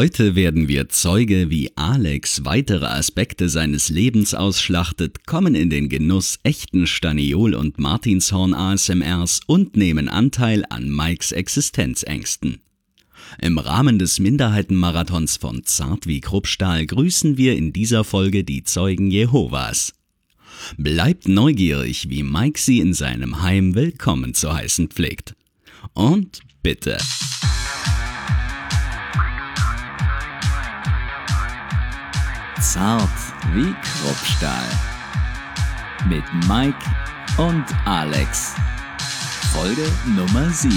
Heute werden wir Zeuge, wie Alex weitere Aspekte seines Lebens ausschlachtet, kommen in den Genuss echten Staniol- und Martinshorn ASMRs und nehmen Anteil an Mikes Existenzängsten. Im Rahmen des Minderheitenmarathons von Zart wie Kruppstahl grüßen wir in dieser Folge die Zeugen Jehovas. Bleibt neugierig, wie Mike sie in seinem Heim willkommen zu heißen pflegt. Und bitte. Zart wie Kruppstahl. Mit Mike und Alex. Folge Nummer 7.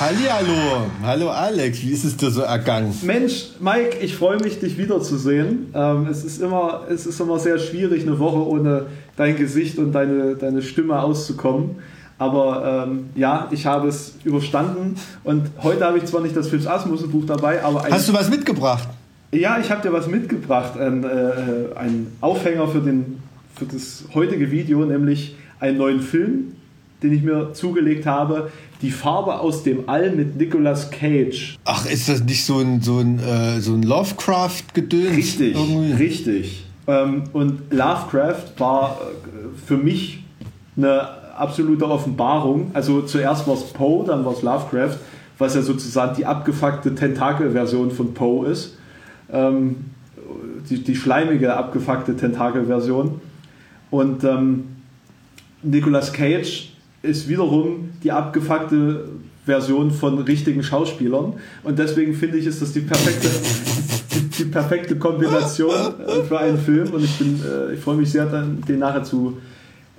Hallihallo, hallo Alex, wie ist es dir so ergangen? Mensch, Mike, ich freue mich, dich wiederzusehen. Ähm, es, ist immer, es ist immer sehr schwierig, eine Woche ohne dein Gesicht und deine, deine Stimme auszukommen. Aber ähm, ja, ich habe es überstanden und heute habe ich zwar nicht das Philips Asmussen Buch dabei, aber... Hast du was mitgebracht? Ja, ich habe dir was mitgebracht, ein, äh, ein Aufhänger für, den, für das heutige Video, nämlich einen neuen Film, den ich mir zugelegt habe, Die Farbe aus dem All mit Nicolas Cage. Ach, ist das nicht so ein, so ein, äh, so ein Lovecraft-Gedöns? Richtig, irgendwie? richtig. Ähm, und Lovecraft war äh, für mich eine absolute Offenbarung. Also zuerst war es Poe, dann war es Lovecraft, was ja sozusagen die abgefuckte Tentakel-Version von Poe ist ähm, die, die schleimige, abgefuckte Tentakel-Version. Und ähm, Nicolas Cage ist wiederum die abgefuckte Version von richtigen Schauspielern. Und deswegen finde ich, ist das die perfekte, die, die perfekte Kombination äh, für einen Film. Und ich, äh, ich freue mich sehr, dann, den nachher zu,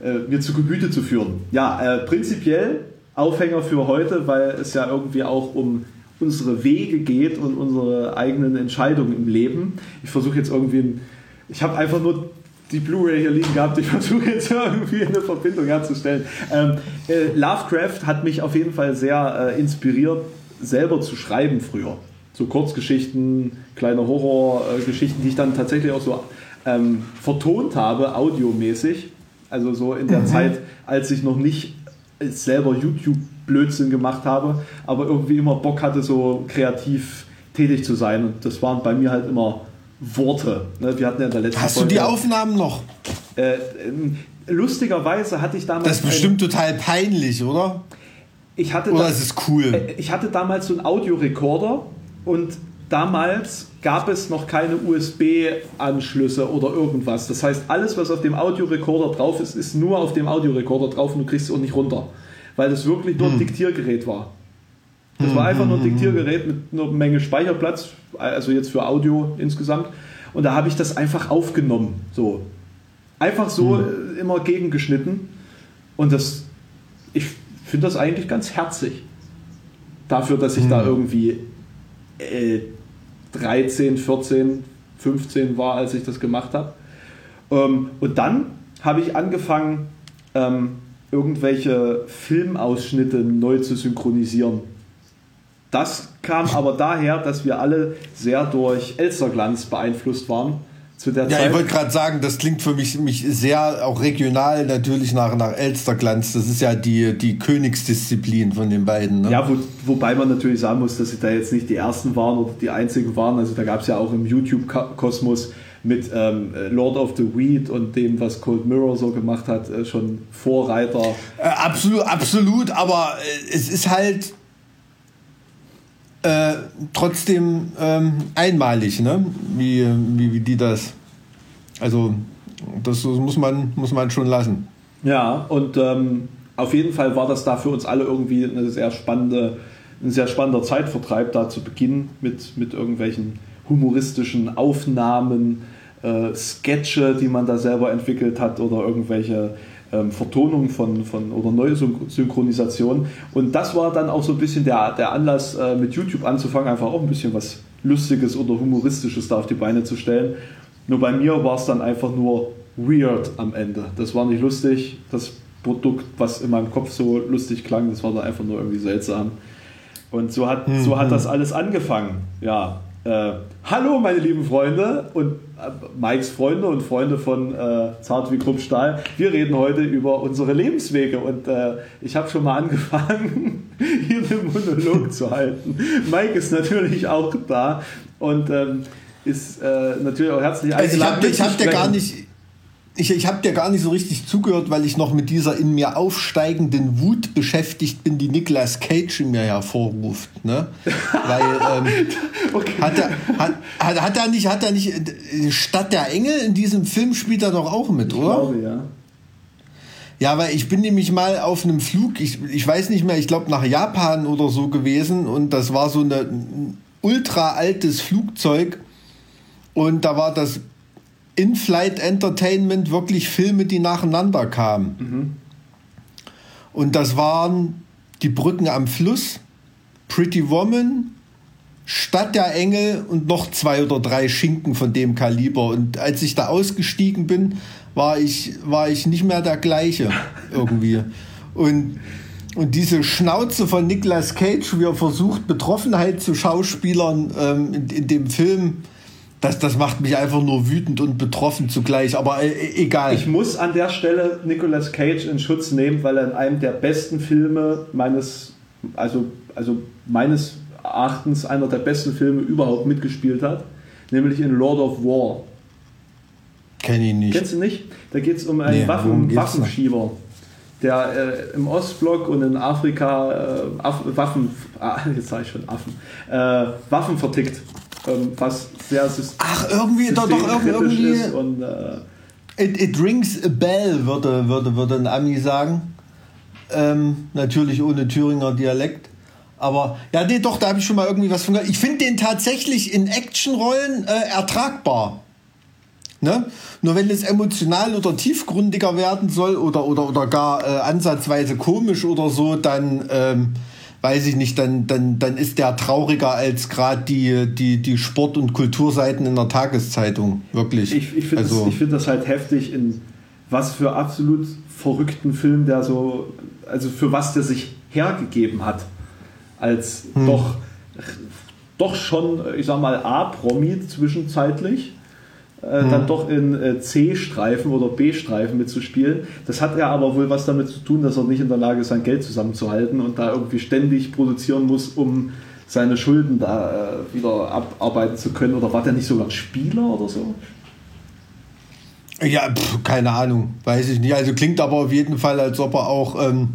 äh, mir zu Gebüte zu führen. Ja, äh, prinzipiell Aufhänger für heute, weil es ja irgendwie auch um unsere Wege geht und unsere eigenen Entscheidungen im Leben. Ich versuche jetzt irgendwie, ein, ich habe einfach nur die Blu-ray hier liegen gehabt. Ich versuche jetzt irgendwie eine Verbindung herzustellen. Ähm, äh, Lovecraft hat mich auf jeden Fall sehr äh, inspiriert, selber zu schreiben früher. So Kurzgeschichten, kleine Horrorgeschichten, die ich dann tatsächlich auch so ähm, vertont habe, audiomäßig. Also so in der mhm. Zeit, als ich noch nicht selber YouTube Blödsinn gemacht habe, aber irgendwie immer Bock hatte, so kreativ tätig zu sein. Und das waren bei mir halt immer Worte. Ne? Wir hatten ja in der letzten Hast Folge, du die Aufnahmen noch? Äh, ähm, lustigerweise hatte ich damals. Das ist bestimmt eine, total peinlich, oder? Ich hatte oder da, ist es cool? Äh, ich hatte damals so einen Audiorekorder und damals gab es noch keine USB-Anschlüsse oder irgendwas. Das heißt, alles, was auf dem Audiorekorder drauf ist, ist nur auf dem Audiorekorder drauf und du kriegst es auch nicht runter weil das wirklich nur ein hm. Diktiergerät war. Das war einfach nur ein hm. Diktiergerät mit einer Menge Speicherplatz, also jetzt für Audio insgesamt. Und da habe ich das einfach aufgenommen. So. Einfach so mhm. immer gegengeschnitten. Und das, ich finde das eigentlich ganz herzig. Dafür, dass ich mhm. da irgendwie äh, 13, 14, 15 war, als ich das gemacht habe. Ähm, und dann habe ich angefangen, ähm, irgendwelche Filmausschnitte neu zu synchronisieren. Das kam aber daher, dass wir alle sehr durch Elsterglanz beeinflusst waren. Zu der ja, Zeit. ich wollte gerade sagen, das klingt für mich, mich sehr auch regional natürlich nach, nach Elsterglanz. Das ist ja die, die Königsdisziplin von den beiden. Ne? Ja, wo, wobei man natürlich sagen muss, dass sie da jetzt nicht die ersten waren oder die einzigen waren. Also da gab es ja auch im YouTube-Kosmos mit ähm, Lord of the Weed und dem, was Cold Mirror so gemacht hat, äh, schon Vorreiter. Äh, absolut, absolut, aber äh, es ist halt äh, trotzdem ähm, einmalig, ne? Wie, wie, wie die das. Also, das muss man, muss man schon lassen. Ja, und ähm, auf jeden Fall war das da für uns alle irgendwie eine sehr spannende, ein sehr spannender Zeitvertreib, da zu beginnen mit, mit irgendwelchen humoristischen Aufnahmen äh, Sketche, die man da selber entwickelt hat oder irgendwelche ähm, Vertonungen von, von oder neue Synchronisationen. Und das war dann auch so ein bisschen der, der Anlass, äh, mit YouTube anzufangen, einfach auch ein bisschen was Lustiges oder Humoristisches da auf die Beine zu stellen. Nur bei mir war es dann einfach nur weird am Ende. Das war nicht lustig. Das Produkt, was in meinem Kopf so lustig klang, das war dann einfach nur irgendwie seltsam. Und so hat, so hat mhm. das alles angefangen. Ja, Äh, hallo, meine lieben Freunde und äh, Mikes Freunde und Freunde von äh, Zart wie Kruppstahl. Wir reden heute über unsere Lebenswege und äh, ich habe schon mal angefangen, hier den Monolog zu halten. Mike ist natürlich auch da und ähm, ist äh, natürlich auch herzlich eingeladen. Also ich habe hab dir gar nicht ich, ich habe dir gar nicht so richtig zugehört, weil ich noch mit dieser in mir aufsteigenden Wut beschäftigt bin, die Nicolas Cage in mir hervorruft. Ne? Weil ähm, okay. hat, er, hat, hat, hat, er nicht, hat er nicht äh, Stadt der Engel in diesem Film spielt er doch auch mit, oder? Ich glaube, ja. Ja, weil ich bin nämlich mal auf einem Flug, ich, ich weiß nicht mehr, ich glaube nach Japan oder so gewesen und das war so eine, ein ultra altes Flugzeug und da war das in-Flight Entertainment wirklich Filme, die nacheinander kamen. Mhm. Und das waren Die Brücken am Fluss, Pretty Woman, Stadt der Engel und noch zwei oder drei Schinken von dem Kaliber. Und als ich da ausgestiegen bin, war ich, war ich nicht mehr der gleiche irgendwie. Und, und diese Schnauze von Nicolas Cage, wie er versucht, Betroffenheit zu Schauspielern ähm, in, in dem Film das, das macht mich einfach nur wütend und betroffen zugleich, aber äh, egal. Ich muss an der Stelle Nicolas Cage in Schutz nehmen, weil er in einem der besten Filme meines, also, also meines Erachtens einer der besten Filme überhaupt mitgespielt hat, nämlich in Lord of War. Kenn ich nicht. Kennst du nicht? Da geht es um einen nee, Waffen, Waffenschieber, der äh, im Ostblock und in Afrika äh, Aff, Waffen, ah, jetzt sage ich schon Affen, äh, Waffen vertickt ähm, was sehr Ach, irgendwie, doch, doch irgendwie. Ist und, äh, it, it rings a bell, würde, würde, würde ein Ami sagen. Ähm, natürlich ohne Thüringer Dialekt. Aber ja, nee, doch, da habe ich schon mal irgendwie was von gehört. Ich finde den tatsächlich in Actionrollen äh, ertragbar. Ne? Nur wenn es emotional oder tiefgründiger werden soll oder, oder, oder gar äh, ansatzweise komisch oder so, dann ähm, weiß ich nicht, dann, dann, dann ist der trauriger als gerade die, die, die Sport- und Kulturseiten in der Tageszeitung. Wirklich. Ich, ich finde also, das, find das halt heftig, in was für absolut verrückten Film der so, also für was der sich hergegeben hat. Als hm. doch, doch schon, ich sag mal, A-Promi zwischenzeitlich äh, mhm. dann doch in äh, C-Streifen oder B-Streifen mitzuspielen. Das hat ja aber wohl was damit zu tun, dass er nicht in der Lage ist, sein Geld zusammenzuhalten und da irgendwie ständig produzieren muss, um seine Schulden da äh, wieder abarbeiten zu können. Oder war der nicht sogar ein Spieler oder so? Ja, pf, keine Ahnung, weiß ich nicht. Also klingt aber auf jeden Fall, als ob er auch ähm,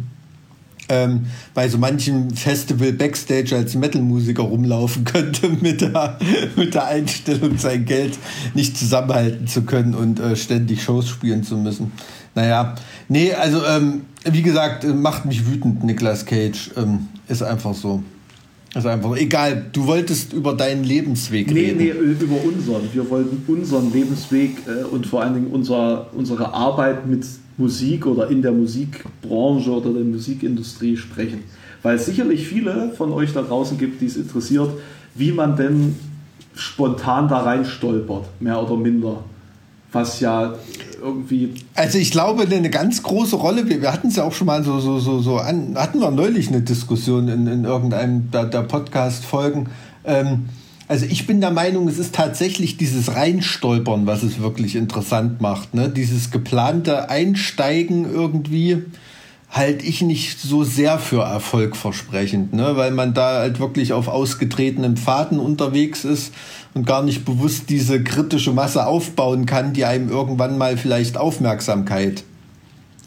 ähm, bei so manchen Festival Backstage als Metal-Musiker rumlaufen könnte mit der, mit der Einstellung, sein Geld nicht zusammenhalten zu können und äh, ständig Shows spielen zu müssen. Naja, nee, also ähm, wie gesagt, äh, macht mich wütend, Nicolas Cage. Ähm, ist einfach so. Ist einfach egal. Du wolltest über deinen Lebensweg nee, reden. Nee, über unseren. Wir wollten unseren Lebensweg äh, und vor allen Dingen unser, unsere Arbeit mit Musik oder in der Musikbranche oder der Musikindustrie sprechen. Weil es sicherlich viele von euch da draußen gibt, die es interessiert, wie man denn spontan da rein stolpert, mehr oder minder. Was ja irgendwie. Also ich glaube, eine ganz große Rolle, wir, hatten es ja auch schon mal so, so, so, so an, hatten wir neulich eine Diskussion in, in irgendeinem der, der Podcast-Folgen. Ähm, also ich bin der Meinung, es ist tatsächlich dieses Reinstolpern, was es wirklich interessant macht. Ne? Dieses geplante Einsteigen irgendwie halte ich nicht so sehr für erfolgversprechend, ne? weil man da halt wirklich auf ausgetretenen Pfaden unterwegs ist und gar nicht bewusst diese kritische Masse aufbauen kann, die einem irgendwann mal vielleicht Aufmerksamkeit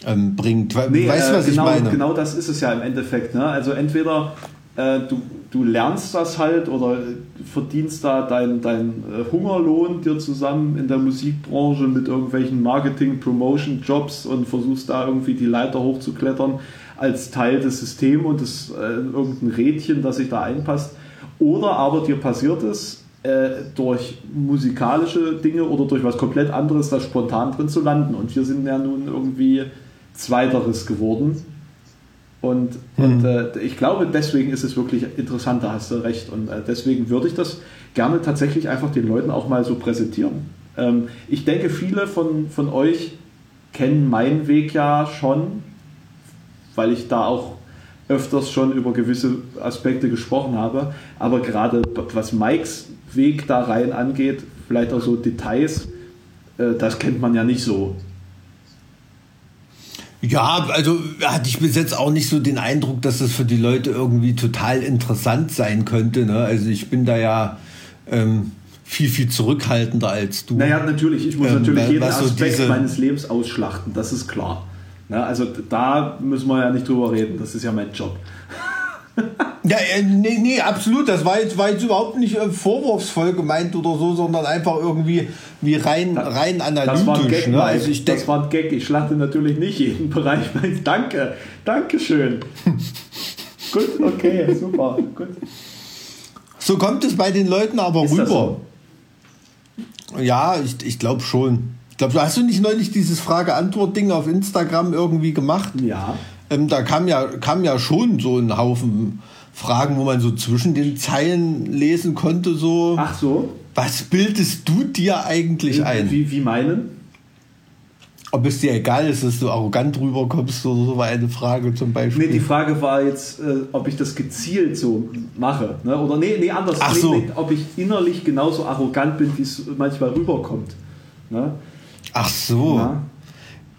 ähm, bringt. Nee, weißt du, was äh, genau, ich meine? Genau das ist es ja im Endeffekt. Ne? Also entweder äh, du, du lernst das halt oder verdienst da deinen dein äh, Hungerlohn dir zusammen in der Musikbranche mit irgendwelchen Marketing, Promotion, Jobs und versuchst da irgendwie die Leiter hochzuklettern als Teil des Systems und das, äh, irgendein Rädchen, das sich da einpasst. Oder aber dir passiert es, äh, durch musikalische Dinge oder durch was komplett anderes da spontan drin zu landen. Und wir sind ja nun irgendwie Zweiteres geworden und, mhm. und äh, ich glaube, deswegen ist es wirklich interessant, da hast du recht. Und äh, deswegen würde ich das gerne tatsächlich einfach den Leuten auch mal so präsentieren. Ähm, ich denke, viele von, von euch kennen meinen Weg ja schon, weil ich da auch öfters schon über gewisse Aspekte gesprochen habe. Aber gerade was Mikes Weg da rein angeht, vielleicht auch so Details, äh, das kennt man ja nicht so. Ja, also hatte ich bis jetzt auch nicht so den Eindruck, dass das für die Leute irgendwie total interessant sein könnte. Ne? Also ich bin da ja ähm, viel, viel zurückhaltender als du. Naja, natürlich. Ich muss ähm, natürlich jeden so Aspekt meines Lebens ausschlachten, das ist klar. Ja, also da müssen wir ja nicht drüber reden, das ist ja mein Job. Ja, äh, nee, nee, absolut. Das war jetzt, war jetzt überhaupt nicht äh, vorwurfsvoll gemeint oder so, sondern einfach irgendwie wie rein, rein analytisch. Das war ein Gag, ne? also ich das war ein Gag. Ich schlachte natürlich nicht jeden Bereich. Danke, Dankeschön. gut, okay, super, gut. So kommt es bei den Leuten aber Ist rüber. So? Ja, ich, ich glaube schon. Ich glaube, hast du nicht neulich dieses Frage-Antwort-Ding auf Instagram irgendwie gemacht? Ja. Ähm, da kam ja, kam ja schon so ein Haufen Fragen, wo man so zwischen den Zeilen lesen konnte, so. Ach so. Was bildest du dir eigentlich wie, ein? Wie, wie meinen? Ob es dir egal ist, dass du arrogant rüberkommst oder so, war eine Frage zum Beispiel. Nee, die Frage war jetzt, äh, ob ich das gezielt so mache. Ne? Oder nee, nee, anders. Ach so. Nee, ob ich innerlich genauso arrogant bin, wie es manchmal rüberkommt. Ne? Ach so. Ja.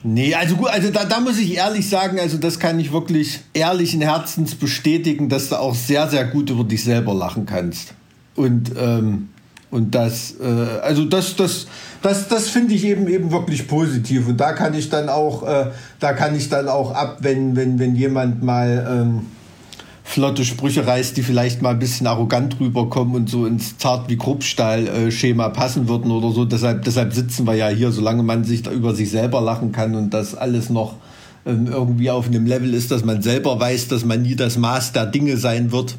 Nee, also gut, also da, da muss ich ehrlich sagen, also das kann ich wirklich ehrlichen Herzens bestätigen, dass du auch sehr, sehr gut über dich selber lachen kannst. Und, ähm, und das, äh, also das, das, das, das finde ich eben eben wirklich positiv. Und da kann ich dann auch, äh, da kann ich dann auch ab, wenn, wenn, wenn jemand mal ähm, flotte Sprüche reißt, die vielleicht mal ein bisschen arrogant rüberkommen und so ins zart wie Kruppstahl-Schema passen würden oder so. Deshalb, deshalb sitzen wir ja hier, solange man sich da über sich selber lachen kann und das alles noch ähm, irgendwie auf einem Level ist, dass man selber weiß, dass man nie das Maß der Dinge sein wird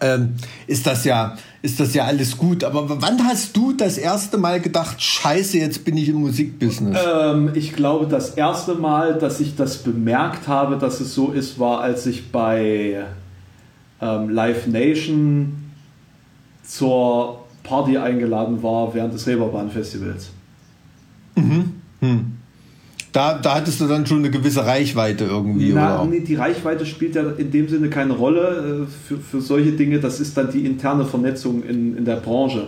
ähm, ist das ja ist das ja alles gut. Aber wann hast du das erste Mal gedacht, Scheiße, jetzt bin ich im Musikbusiness? Ähm, ich glaube, das erste Mal, dass ich das bemerkt habe, dass es so ist, war, als ich bei ähm, Live Nation zur Party eingeladen war während des Reeperbahn Festivals. Mhm. Hm. Da, da hattest du dann schon eine gewisse Reichweite irgendwie, Na, oder? Nee, die Reichweite spielt ja in dem Sinne keine Rolle äh, für, für solche Dinge. Das ist dann die interne Vernetzung in, in der Branche.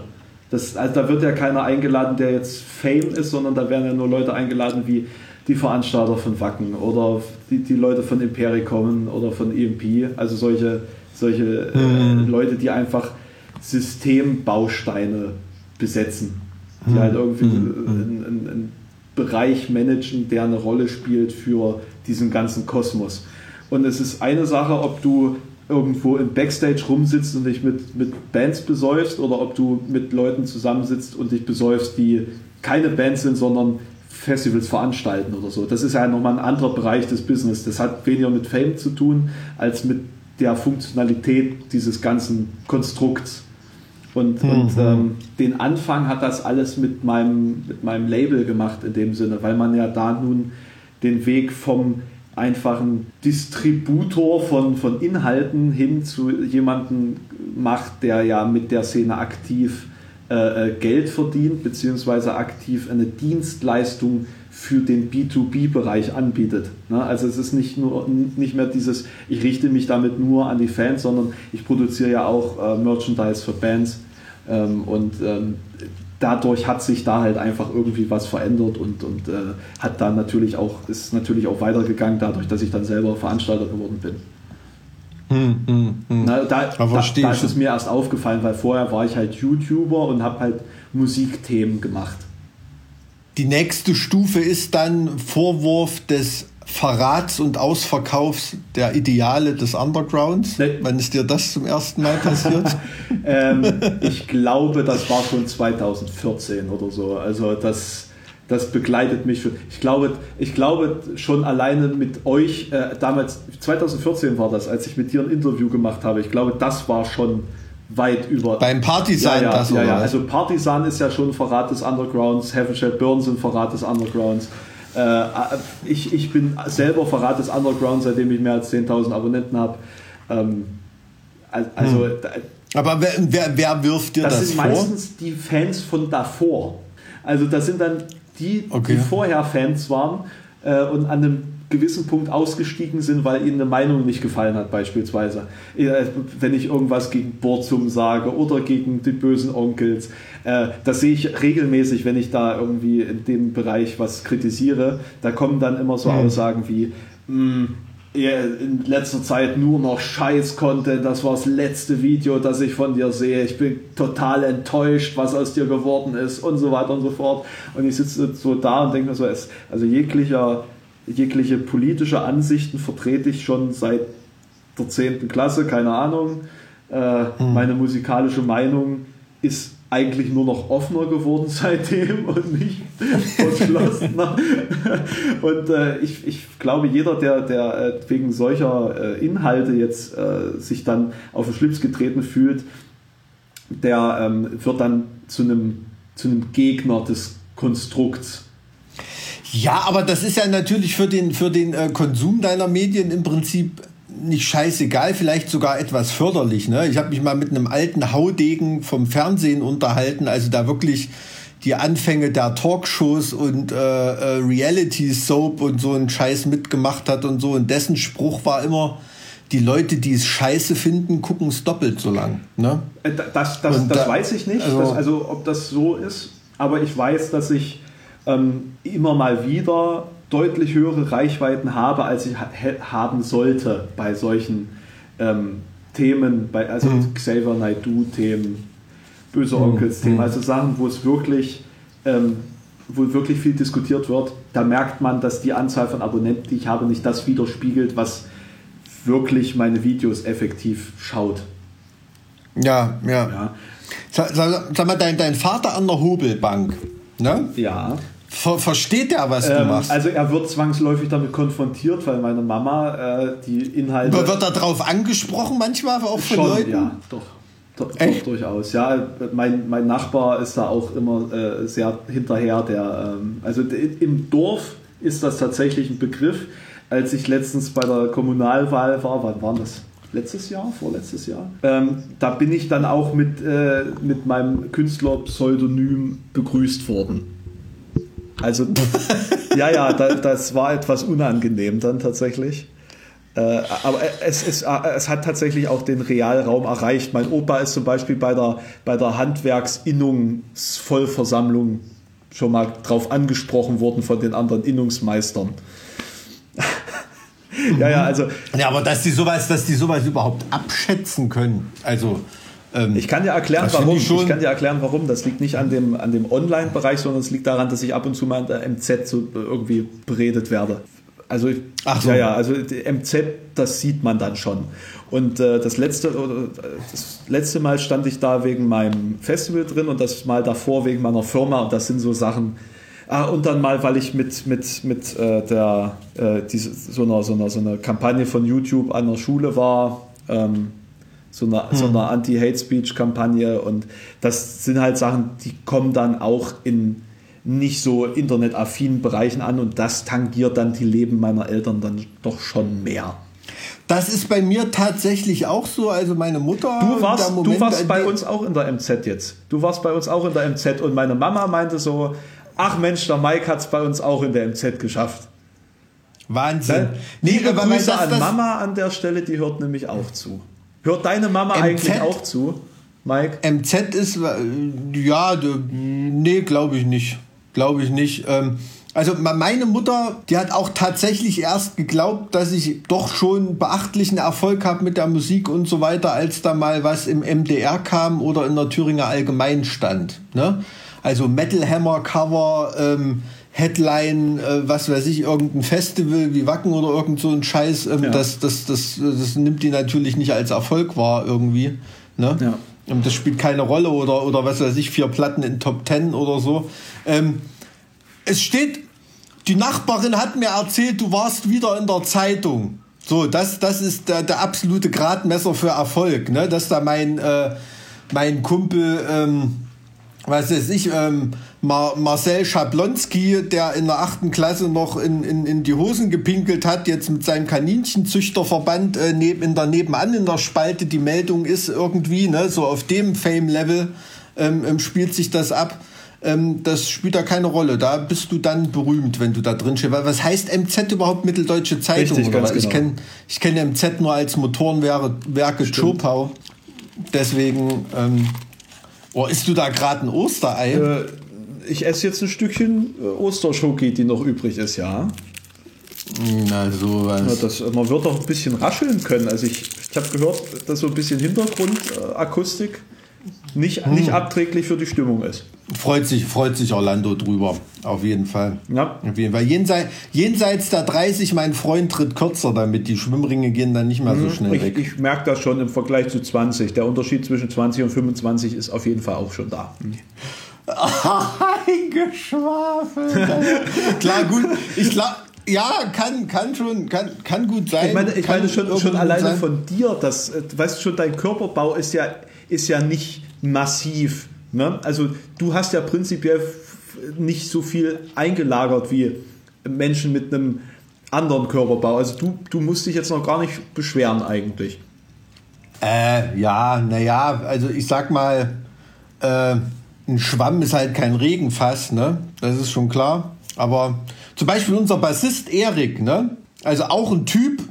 Das, also da wird ja keiner eingeladen, der jetzt Fame ist, sondern da werden ja nur Leute eingeladen wie die Veranstalter von Wacken oder die, die Leute von Impericom oder von EMP. Also solche, solche mhm. äh, Leute, die einfach Systembausteine besetzen. Die mhm. halt irgendwie mhm. ein, ein, ein Bereich managen, der eine Rolle spielt für diesen ganzen Kosmos. Und es ist eine Sache, ob du irgendwo im Backstage rumsitzt und dich mit, mit Bands besäufst oder ob du mit Leuten zusammensitzt und dich besäufst, die keine Bands sind, sondern Festivals veranstalten oder so. Das ist ja nochmal ein anderer Bereich des Business. Das hat weniger mit Fame zu tun, als mit der Funktionalität dieses ganzen Konstrukts. Und, mhm. und ähm, den Anfang hat das alles mit meinem, mit meinem Label gemacht in dem Sinne, weil man ja da nun den Weg vom einfachen Distributor von, von Inhalten hin zu jemandem macht, der ja mit der Szene aktiv äh, äh Geld verdient, beziehungsweise aktiv eine Dienstleistung für den B2B-Bereich anbietet. Ne? Also es ist nicht nur nicht mehr dieses, ich richte mich damit nur an die Fans, sondern ich produziere ja auch äh, Merchandise für Bands ähm, und ähm, dadurch hat sich da halt einfach irgendwie was verändert und, und äh, hat dann natürlich auch, ist natürlich auch weitergegangen, dadurch, dass ich dann selber Veranstalter geworden bin. Hm, hm, hm. Na, da, da, da, ist es mir erst aufgefallen, weil vorher war ich halt YouTuber und habe halt Musikthemen gemacht. Die nächste Stufe ist dann Vorwurf des Verrats und Ausverkaufs der Ideale des Undergrounds? Nee. Wann ist dir das zum ersten Mal passiert? ähm, ich glaube, das war schon 2014 oder so. Also das, das begleitet mich schon. Ich glaube, ich glaube schon alleine mit euch, äh, damals, 2014 war das, als ich mit dir ein Interview gemacht habe. Ich glaube, das war schon weit über. Beim Partisan ja, ja, das, ja, ja. Also Partisan ist ja schon Verrat des Undergrounds, Heaven Shall Burn sind Verrat des Undergrounds. Äh, ich, ich bin selber Verrat des Underground, seitdem ich mehr als 10.000 Abonnenten habe. Ähm, also, hm. Aber wer, wer, wer, wirft dir das, das vor? Das sind meistens die Fans von davor. Also das sind dann die, okay. die vorher Fans waren äh, und an einem gewissen Punkt ausgestiegen sind, weil ihnen eine Meinung nicht gefallen hat, beispielsweise. Wenn ich irgendwas gegen Burzum sage oder gegen die bösen Onkels. Äh, das sehe ich regelmäßig, wenn ich da irgendwie in dem Bereich was kritisiere. Da kommen dann immer so mhm. Aussagen wie, hm, in letzter Zeit nur noch Scheiß-Content. Das war das letzte Video, das ich von dir sehe. Ich bin total enttäuscht, was aus dir geworden ist und so weiter und so fort. Und ich sitze so da und denke mir so, es, also jeglicher, jegliche politische Ansichten vertrete ich schon seit der 10. Klasse, keine Ahnung. Äh, hm. Meine musikalische Meinung ist eigentlich nur noch offener geworden seitdem und nicht verschlossener. und äh, ich, ich glaube, jeder, der, der äh, wegen solcher äh, Inhalte jetzt äh, sich dann auf den Schlips getreten fühlt, der ähm, wird dann zu einem, zu einem Gegner des Konstrukts. Ja, aber das ist ja natürlich für den, für den äh, Konsum deiner Medien im Prinzip nicht scheißegal, vielleicht sogar etwas förderlich. Ne? Ich habe mich mal mit einem alten Haudegen vom Fernsehen unterhalten, also da wirklich die Anfänge der Talkshows und äh, äh, Reality Soap und so einen Scheiß mitgemacht hat und so. Und dessen Spruch war immer, die Leute, die es scheiße finden, gucken es doppelt so lang. Ne? Äh, das, das, das da, weiß ich nicht, also, dass, also ob das so ist, aber ich weiß, dass ich ähm, immer mal wieder deutlich höhere Reichweiten habe, als ich ha haben sollte bei solchen ähm, Themen, bei, also mhm. Xavier Naidoo-Themen, böse mhm. Onkels-Themen, mhm. also Sachen, wo es wirklich, ähm, wo wirklich viel diskutiert wird, da merkt man, dass die Anzahl von Abonnenten, die ich habe, nicht das widerspiegelt, was wirklich meine Videos effektiv schaut. Ja, ja. ja. Sag, sag, mal, dein, dein Vater an der Hobelbank, ne? Ja. Ver versteht er, was ähm, du machst? Also er wird zwangsläufig damit konfrontiert, weil meine Mama äh, die Inhalte... Aber wird er darauf angesprochen manchmal auch von Schon, Leuten? ja, doch. Doch, doch, durchaus. Ja, mein, mein Nachbar ist da auch immer äh, sehr hinterher. Der, ähm, also im Dorf ist das tatsächlich ein Begriff. Als ich letztens bei der Kommunalwahl war, wann war das? Letztes Jahr, vorletztes Jahr. Ähm, da bin ich dann auch mit, äh, mit meinem Künstlerpseudonym begrüßt worden. Also, ja, ja, da, das war etwas unangenehm dann tatsächlich. Äh, aber es, es, äh, es hat tatsächlich auch den Realraum erreicht. Mein Opa ist zum Beispiel bei der, bei der Handwerksinnungsvollversammlung schon mal drauf angesprochen worden von den anderen Innungsmeistern. ja, ja, also. Ja, aber dass die sowas, dass die sowas überhaupt abschätzen können. Also. Ähm, ich kann dir erklären, warum. Ich, ich, kann dir erklären, warum. Das liegt nicht an dem, an dem Online-Bereich, sondern es liegt daran, dass ich ab und zu mal in der MZ so irgendwie beredet werde. Also, Ach so. ja, ja, also MZ, das sieht man dann schon. Und äh, das, letzte, das letzte Mal stand ich da wegen meinem Festival drin und das Mal davor wegen meiner Firma und das sind so Sachen. Ah, und dann mal, weil ich mit, mit, mit äh, der, äh, diese, so, einer, so, einer, so einer Kampagne von YouTube an der Schule war, ähm, so einer, hm. so einer Anti-Hate-Speech-Kampagne und das sind halt Sachen, die kommen dann auch in nicht so internetaffinen Bereichen an und das tangiert dann die Leben meiner Eltern dann doch schon mehr. Das ist bei mir tatsächlich auch so. Also meine Mutter. Du warst, Moment, du warst bei uns auch in der MZ jetzt. Du warst bei uns auch in der MZ und meine Mama meinte so: Ach Mensch, der Mike hat es bei uns auch in der MZ geschafft. Wahnsinn. Nee, Liebe Grüße das, an Mama an der Stelle, die hört nämlich auch zu. Hört deine Mama MZ, eigentlich auch zu, Mike? MZ ist, äh, ja, nee, glaube ich nicht. Glaube ich nicht. Ähm, also meine Mutter, die hat auch tatsächlich erst geglaubt, dass ich doch schon beachtlichen Erfolg habe mit der Musik und so weiter, als da mal was im MDR kam oder in der Thüringer Allgemein stand. Ne? Also Metal Hammer Cover, ähm, Headline, äh, was weiß ich, irgendein Festival wie Wacken oder irgend so ein Scheiß, ähm, ja. das, das, das, das nimmt die natürlich nicht als Erfolg wahr irgendwie. Ne? Ja. Und das spielt keine Rolle oder, oder was weiß ich, vier Platten in Top Ten oder so. Ähm, es steht, die Nachbarin hat mir erzählt, du warst wieder in der Zeitung. So, das, das ist der, der absolute Gradmesser für Erfolg, ne? Dass da mein, äh, mein Kumpel, ähm, was weiß ich, ähm, Mar Marcel Schablonski, der in der achten Klasse noch in, in, in die Hosen gepinkelt hat, jetzt mit seinem Kaninchenzüchterverband äh, neben, in der nebenan in der Spalte die Meldung ist irgendwie, ne, so auf dem Fame-Level ähm, ähm, spielt sich das ab. ähm, das spielt da keine Rolle. Da bist du dann berühmt, wenn du da drin stehst. Was heißt MZ überhaupt Mitteldeutsche Zeitung? Richtig, oder? ganz Ich genau. kenne ich kenn MZ nur als Motorenwerke Chopau. Deswegen, ähm, oh, isst du da gerade ein Osterei? Äh, ich esse jetzt ein Stückchen äh, Osterschoki, die noch übrig ist, ja. Na, sowas. Das, man wird doch ein bisschen rascheln können. Also ich, ich habe gehört, dass so ein bisschen Hintergrundakustik nicht, nicht abträglich für die Stimmung ist. Freut sich, freut sich Orlando drüber. Auf jeden Fall. Ja. Auf jeden Fall. Jenseits, jenseits der 30, mein Freund tritt kürzer damit. Die Schwimmringe gehen dann nicht mehr so schnell Ich, weg. ich merke das schon im Vergleich zu 20. Der Unterschied zwischen 20 und 25 ist auf jeden Fall auch schon da. Eingeschwafelt. Klar, gut. Ich glaube, ja, kann, kann schon, kann, kann gut sein. Ich meine, ich meine schon, schon alleine sein. von dir, das, äh, weißt du schon, dein Körperbau ist ja, ist ja nicht massiv. Ne? Also du hast ja prinzipiell nicht so viel eingelagert wie Menschen mit einem anderen Körperbau. Also du, du musst dich jetzt noch gar nicht beschweren eigentlich. Äh, ja, naja, also ich sag mal, äh, ein Schwamm ist halt kein Regenfass, ne? Das ist schon klar. Aber zum Beispiel unser Bassist Erik, ne? Also auch ein Typ,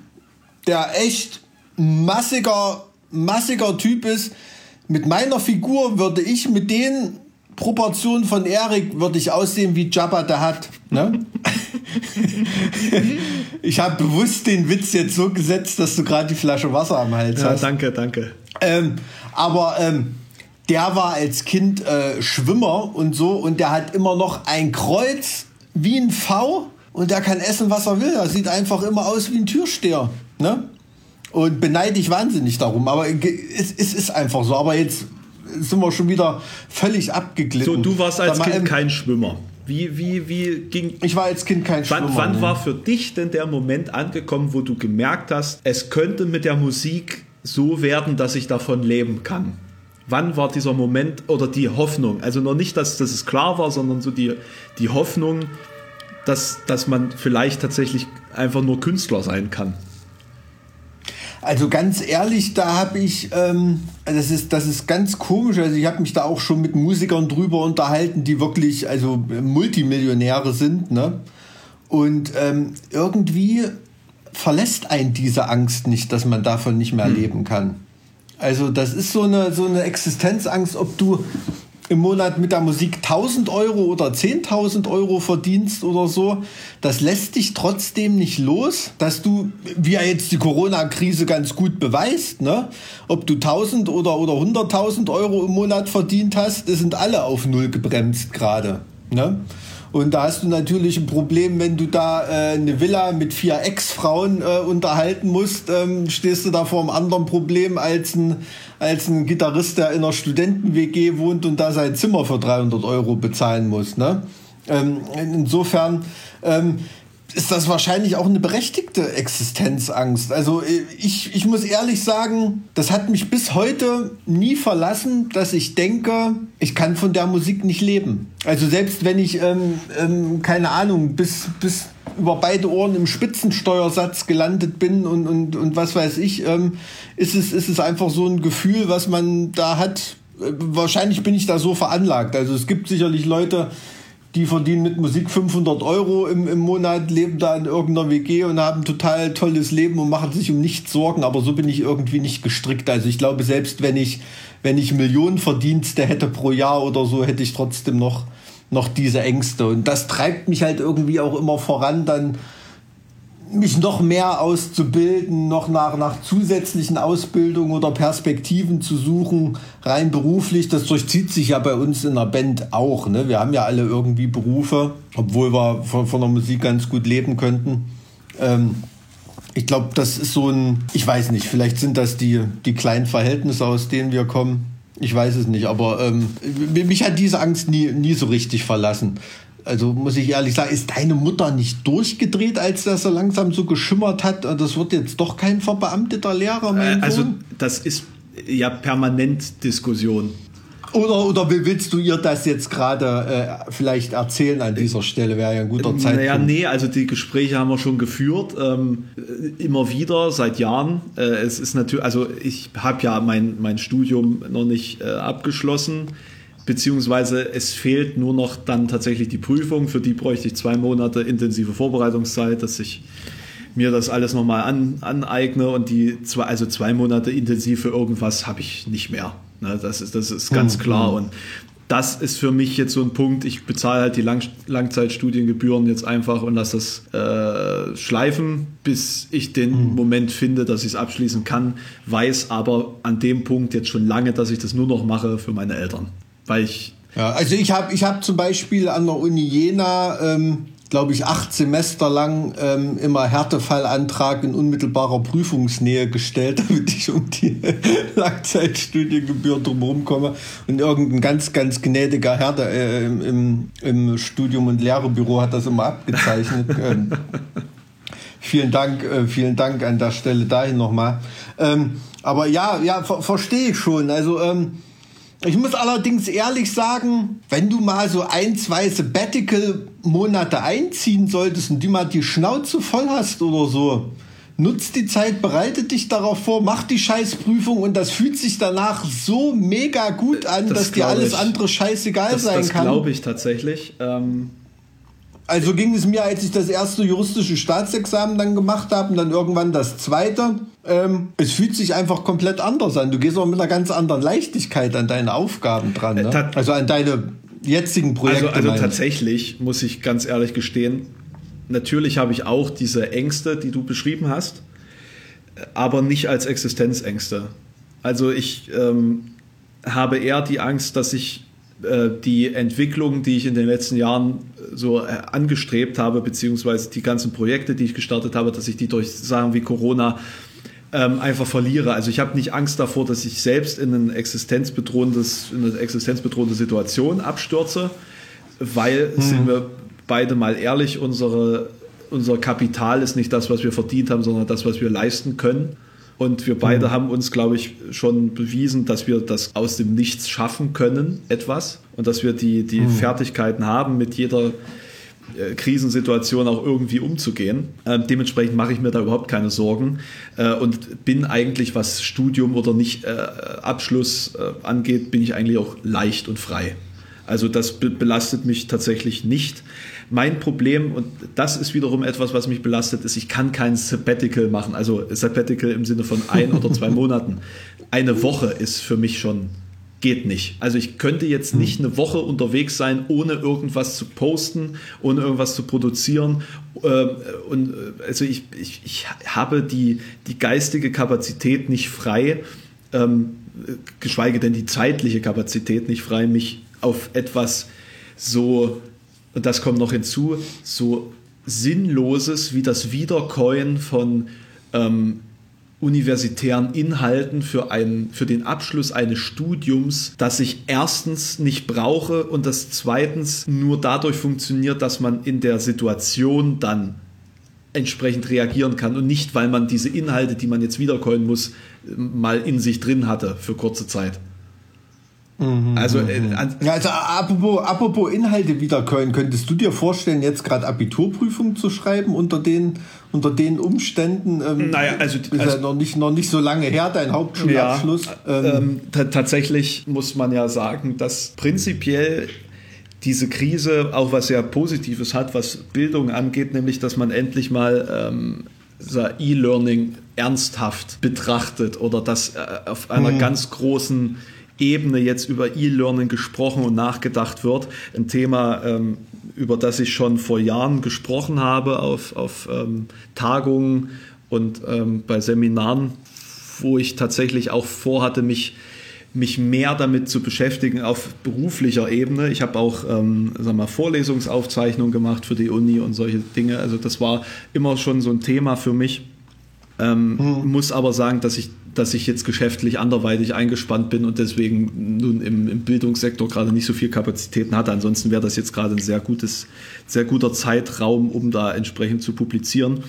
der echt massiger, massiger Typ ist. Mit meiner Figur würde ich mit den Proportionen von Erik würde ich aussehen wie Jabba der Hat. Ne? ich habe bewusst den Witz jetzt so gesetzt, dass du gerade die Flasche Wasser am Hals hast. danke, danke. Ähm, aber ähm, der war als Kind äh, Schwimmer und so und der hat immer noch ein Kreuz wie ein V und der kann essen, was er will. Er sieht einfach immer aus wie ein Türsteher. Ne? Und beneide ich wahnsinnig darum. Aber es, es ist einfach so. Aber jetzt sind wir schon wieder völlig abgeglitten. So, du warst als mal, Kind ähm, kein Schwimmer. Wie, wie, wie ging. Ich war als Kind kein Schwimmer. Wann, wann ne. war für dich denn der Moment angekommen, wo du gemerkt hast, es könnte mit der Musik so werden, dass ich davon leben kann? Wann war dieser Moment oder die Hoffnung? Also noch nicht, dass, dass es klar war, sondern so die, die Hoffnung, dass, dass man vielleicht tatsächlich einfach nur Künstler sein kann. Also ganz ehrlich, da habe ich, ähm, das, ist, das ist ganz komisch. Also ich habe mich da auch schon mit Musikern drüber unterhalten, die wirklich also Multimillionäre sind. Ne? Und ähm, irgendwie verlässt einen diese Angst nicht, dass man davon nicht mehr leben kann. Also das ist so eine, so eine Existenzangst, ob du im Monat mit der Musik 1000 Euro oder 10.000 Euro verdienst oder so, das lässt dich trotzdem nicht los, dass du, wie ja jetzt die Corona-Krise ganz gut beweist, ne? ob du 1000 oder, oder 100.000 Euro im Monat verdient hast, das sind alle auf Null gebremst gerade. Ne? Und da hast du natürlich ein Problem, wenn du da äh, eine Villa mit vier Ex-Frauen äh, unterhalten musst, ähm, stehst du da vor einem anderen Problem als ein, als ein Gitarrist, der in einer Studenten-WG wohnt und da sein Zimmer für 300 Euro bezahlen muss. Ne? Ähm, insofern ähm, ist das wahrscheinlich auch eine berechtigte Existenzangst. Also äh, ich, ich muss ehrlich sagen, das hat mich bis heute nie verlassen, dass ich denke, ich kann von der Musik nicht leben. Also selbst wenn ich, ähm, ähm, keine Ahnung, bis, bis über beide Ohren im Spitzensteuersatz gelandet bin und, und, und was weiß ich, ähm, ist, es, ist es einfach so ein Gefühl, was man da hat. Äh, Wahrscheinlich bin ich da so veranlagt. Also es gibt sicherlich Leute, die verdienen mit Musik 500 Euro im, im Monat, leben da in irgendeiner WG und haben total tolles Leben und machen sich um nichts Sorgen. Aber so bin ich irgendwie nicht gestrickt. Also ich glaube, selbst wenn ich, wenn ich Millionen Verdienste hätte pro Jahr oder so, hätte ich trotzdem noch, noch diese Ängste. Und das treibt mich halt irgendwie auch immer voran, dann mich noch mehr auszubilden, noch nach, nach zusätzlichen Ausbildungen oder Perspektiven zu suchen, rein beruflich. Das durchzieht sich ja bei uns in der Band auch. Ne? Wir haben ja alle irgendwie Berufe, obwohl wir von, von der Musik ganz gut leben könnten. Ähm, ich glaube, das ist so ein, ich weiß nicht, vielleicht sind das die, die kleinen Verhältnisse, aus denen wir kommen. Ich weiß es nicht, aber ähm, mich hat diese Angst nie, nie so richtig verlassen. Also muss ich ehrlich sagen, ist deine Mutter nicht durchgedreht, als das so langsam so geschimmert hat? Das wird jetzt doch kein verbeamteter Lehrer, mein Äh, also Sohn? das ist ja permanent Diskussion. Oder, oder willst du ihr das jetzt gerade äh, vielleicht erzählen an dieser Stelle? Wäre ja ein guter Zeitpunkt. Naja, nee, also die Gespräche haben wir schon geführt, ähm, äh, immer wieder, seit Jahren. Äh, es ist natürlich, also ich habe ja mein, mein Studium noch nicht äh, abgeschlossen. Beziehungsweise es fehlt nur noch dann tatsächlich die Prüfung. Für die bräuchte ich zwei Monate intensive Vorbereitungszeit, dass ich mir das alles nochmal an, aneigne und die zwei, also zwei Monate intensiv für irgendwas habe ich nicht mehr. Ne, das, ist, das ist ganz mhm. klar. Und das ist für mich jetzt so ein Punkt. Ich bezahle halt die Lang Langzeitstudiengebühren jetzt einfach und lasse das äh, schleifen, bis ich den mhm. Moment finde, dass ich es abschließen kann. Weiß aber an dem Punkt jetzt schon lange, dass ich das nur noch mache für meine Eltern. Weil ich. Ja, also ich habe ich hab zum Beispiel an der Uni Jena. Ähm glaube ich, acht Semester lang ähm, immer Härtefallantrag in unmittelbarer Prüfungsnähe gestellt, damit ich um die Langzeitstudiengebühr drumherum komme. Und irgendein ganz, ganz gnädiger Härte äh, im, im Studium- und Lehrerbüro hat das immer abgezeichnet. ähm, vielen Dank, äh, vielen Dank an der Stelle dahin nochmal. Ähm, aber ja, ja, ver verstehe ich schon. Also, ähm, ich muss allerdings ehrlich sagen, wenn du mal so ein, zwei Sabbatical-Monate einziehen solltest und die mal die Schnauze voll hast oder so, nutzt die Zeit, bereite dich darauf vor, mach die Scheißprüfung und das fühlt sich danach so mega gut an, das dass dir alles ich. andere scheißegal das, sein das kann. Das glaube ich tatsächlich. Ähm also ging es mir, als ich das erste juristische Staatsexamen dann gemacht habe und dann irgendwann das zweite. Ähm, es fühlt sich einfach komplett anders an. Du gehst auch mit einer ganz anderen Leichtigkeit an deine Aufgaben dran. Ne? Äh, also an deine jetzigen Projekte. Also, also tatsächlich muss ich ganz ehrlich gestehen, natürlich habe ich auch diese Ängste, die du beschrieben hast, aber nicht als Existenzängste. Also ich ähm, habe eher die Angst, dass ich äh, die Entwicklung, die ich in den letzten Jahren äh, so äh, angestrebt habe, beziehungsweise die ganzen Projekte, die ich gestartet habe, dass ich die durch Sachen wie Corona ähm, einfach verliere. Also ich habe nicht Angst davor, dass ich selbst in, ein existenzbedrohendes, in eine existenzbedrohende Situation abstürze, weil, hm. sind wir beide mal ehrlich, unsere, unser Kapital ist nicht das, was wir verdient haben, sondern das, was wir leisten können. Und wir beide mhm. haben uns, glaube ich, schon bewiesen, dass wir das aus dem Nichts schaffen können, etwas. Und dass wir die, die mhm. Fertigkeiten haben, mit jeder Krisensituation auch irgendwie umzugehen. Äh, dementsprechend mache ich mir da überhaupt keine Sorgen äh, und bin eigentlich, was Studium oder nicht äh, Abschluss äh, angeht, bin ich eigentlich auch leicht und frei. Also das be belastet mich tatsächlich nicht. Mein Problem, und das ist wiederum etwas, was mich belastet, ist, ich kann kein Sabbatical machen. Also Sabbatical im Sinne von ein oder zwei Monaten. Eine Woche ist für mich schon geht nicht. Also ich könnte jetzt nicht eine Woche unterwegs sein, ohne irgendwas zu posten, ohne irgendwas zu produzieren. Ähm, und äh, also ich, ich, ich habe die, die geistige Kapazität nicht frei, ähm, geschweige denn die zeitliche Kapazität nicht frei, mich auf etwas so und das kommt noch hinzu, so Sinnloses wie das Wiederkäuen von ähm, universitären Inhalten für, einen, für den Abschluss eines Studiums, das ich erstens nicht brauche und das zweitens nur dadurch funktioniert, dass man in der Situation dann entsprechend reagieren kann und nicht, weil man diese Inhalte, die man jetzt wiederkäuen muss, mal in sich drin hatte für kurze Zeit. Mhm, also, äh, mhm. also apropos, apropos Inhalte wiederkäuen, könntest du dir vorstellen, jetzt gerade Abiturprüfung zu schreiben unter den, unter den Umständen? Ähm, naja, also, ist also, ja noch nicht, noch nicht so lange her, dein Hauptschulabschluss. Ja, ähm, ähm, tatsächlich muss man ja sagen, dass prinzipiell diese Krise auch was sehr Positives hat, was Bildung angeht, nämlich dass man endlich mal ähm, E-Learning ernsthaft betrachtet oder das äh, auf einer mhm. ganz großen Ebene jetzt über E-Learning gesprochen und nachgedacht wird. Ein Thema, ähm, über das ich schon vor Jahren gesprochen habe auf, auf ähm, Tagungen und ähm, bei Seminaren, wo ich tatsächlich auch vorhatte, mich mich mehr damit zu beschäftigen auf beruflicher Ebene. Ich habe auch ähm, sag mal, Vorlesungsaufzeichnungen gemacht für die Uni und solche Dinge. Also das war immer schon so ein Thema für mich. Ähm, mhm. Muss aber sagen, dass ich dass ich jetzt geschäftlich anderweitig eingespannt bin und deswegen nun im, im Bildungssektor gerade nicht so viel Kapazitäten hatte. Ansonsten wäre das jetzt gerade ein sehr gutes, sehr guter Zeitraum, um da entsprechend zu publizieren.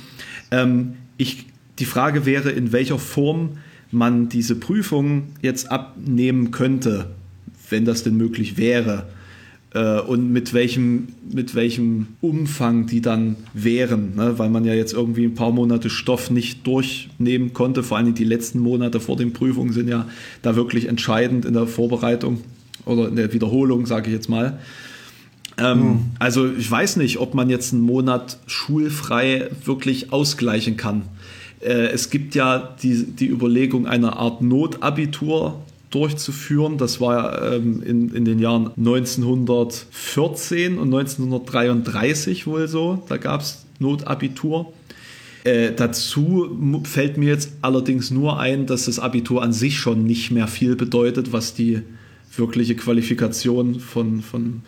Ähm, ich, die Frage wäre, in welcher Form man diese Prüfung jetzt abnehmen könnte, wenn das denn möglich wäre äh, und mit welchem, mit welchem Umfang die dann wären, ne? weil man ja jetzt irgendwie ein paar Monate Stoff nicht durchnehmen konnte. Vor allem die letzten Monate vor den Prüfungen sind ja da wirklich entscheidend in der Vorbereitung. oder eine Wiederholung, sage ich jetzt mal. Ähm, mhm. Also ich weiß nicht, ob man jetzt einen Monat schulfrei wirklich ausgleichen kann. Äh, es gibt ja die, die Überlegung, eine Art Notabitur durchzuführen. Das war ähm, in, in den Jahren 1914 und 1933 wohl so. Da gab es Notabitur. Äh, dazu fällt mir jetzt allerdings nur ein, dass das Abitur an sich schon nicht mehr viel bedeutet, was die wirkliche Qualifikation von, von,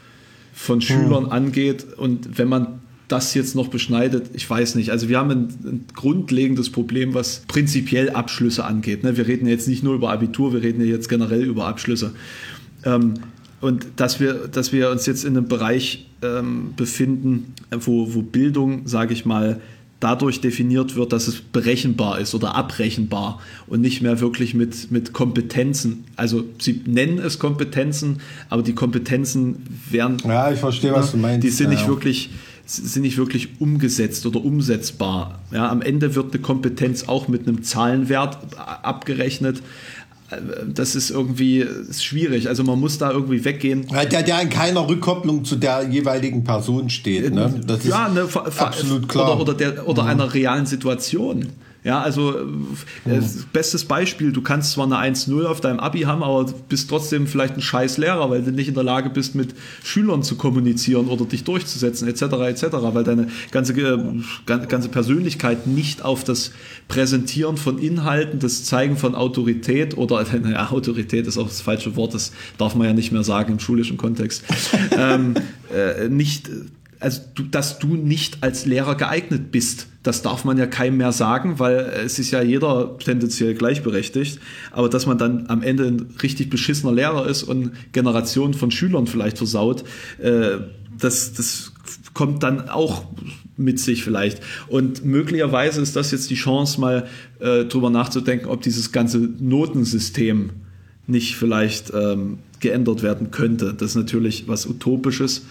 von Schülern hm. angeht. Und wenn man das jetzt noch beschneidet, ich weiß nicht. Also wir haben ein, ein grundlegendes Problem, was prinzipiell Abschlüsse angeht. Ne? Wir reden jetzt nicht nur über Abitur, wir reden jetzt generell über Abschlüsse. Ähm, und dass wir, dass wir uns jetzt in einem Bereich ähm, befinden, wo, wo Bildung, sage ich mal, dadurch definiert wird, dass es berechenbar ist oder abrechenbar und nicht mehr wirklich mit, mit Kompetenzen. Also sie nennen es Kompetenzen, aber die Kompetenzen werden. Ja, ich verstehe, was du meinst. Die sind ja, nicht wirklich sind nicht wirklich umgesetzt oder umsetzbar. Ja, am Ende wird eine Kompetenz auch mit einem Zahlenwert abgerechnet. Das ist irgendwie ist schwierig. Also man muss da irgendwie weggehen. Der, der in keiner Rückkopplung zu der jeweiligen Person steht. Ne? Das ja, ne, absolut klar. Oder, oder, der, oder mhm. einer realen Situation. Ja, also äh, bestes Beispiel, du kannst zwar eine 1-0 auf deinem Abi haben, aber bist trotzdem vielleicht ein scheiß Lehrer, weil du nicht in der Lage bist, mit Schülern zu kommunizieren oder dich durchzusetzen, etc., etc., weil deine ganze, äh, ganze Persönlichkeit nicht auf das Präsentieren von Inhalten, das Zeigen von Autorität oder, naja, Autorität ist auch das falsche Wort, das darf man ja nicht mehr sagen im schulischen Kontext, ähm, äh, nicht also du, dass du nicht als Lehrer geeignet bist. Das darf man ja keinem mehr sagen, weil es ist ja jeder tendenziell gleichberechtigt. Aber dass man dann am Ende ein richtig beschissener Lehrer ist und Generationen von Schülern vielleicht versaut, äh, das, das kommt dann auch mit sich vielleicht. Und möglicherweise ist das jetzt die Chance, mal äh, drüber nachzudenken, ob dieses ganze Notensystem nicht vielleicht ähm, geändert werden könnte. Das ist natürlich was Utopisches.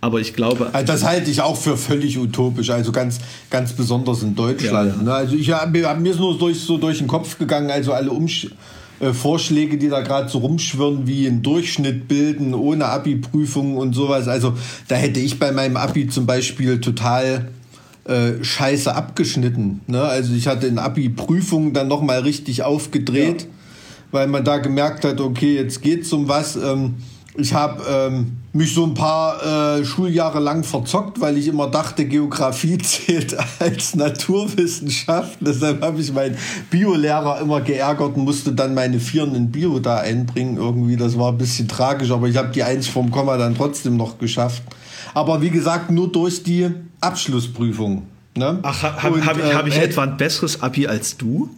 Aber ich glaube. Also das halte ich auch für völlig utopisch, also ganz, ganz besonders in Deutschland. Ja, ja. Ne? Also ich habe mir ist nur durch, so durch den Kopf gegangen, also alle Umsch äh, Vorschläge, die da gerade so rumschwirren, wie einen Durchschnitt bilden, ohne Abi-Prüfung und sowas. Also da hätte ich bei meinem Abi zum Beispiel total äh, scheiße abgeschnitten. Ne? Also ich hatte in Abi-Prüfungen dann nochmal richtig aufgedreht, ja. weil man da gemerkt hat, okay, jetzt geht's um was. Ähm, ich habe ähm, mich so ein paar äh, Schuljahre lang verzockt, weil ich immer dachte, Geografie zählt als Naturwissenschaft. Deshalb habe ich meinen Biolehrer immer geärgert und musste dann meine Vieren in Bio da einbringen. Irgendwie, das war ein bisschen tragisch, aber ich habe die Eins vom Komma dann trotzdem noch geschafft. Aber wie gesagt, nur durch die Abschlussprüfung. Ne? Ach, habe hab, hab ich äh, etwa ein besseres Abi als du?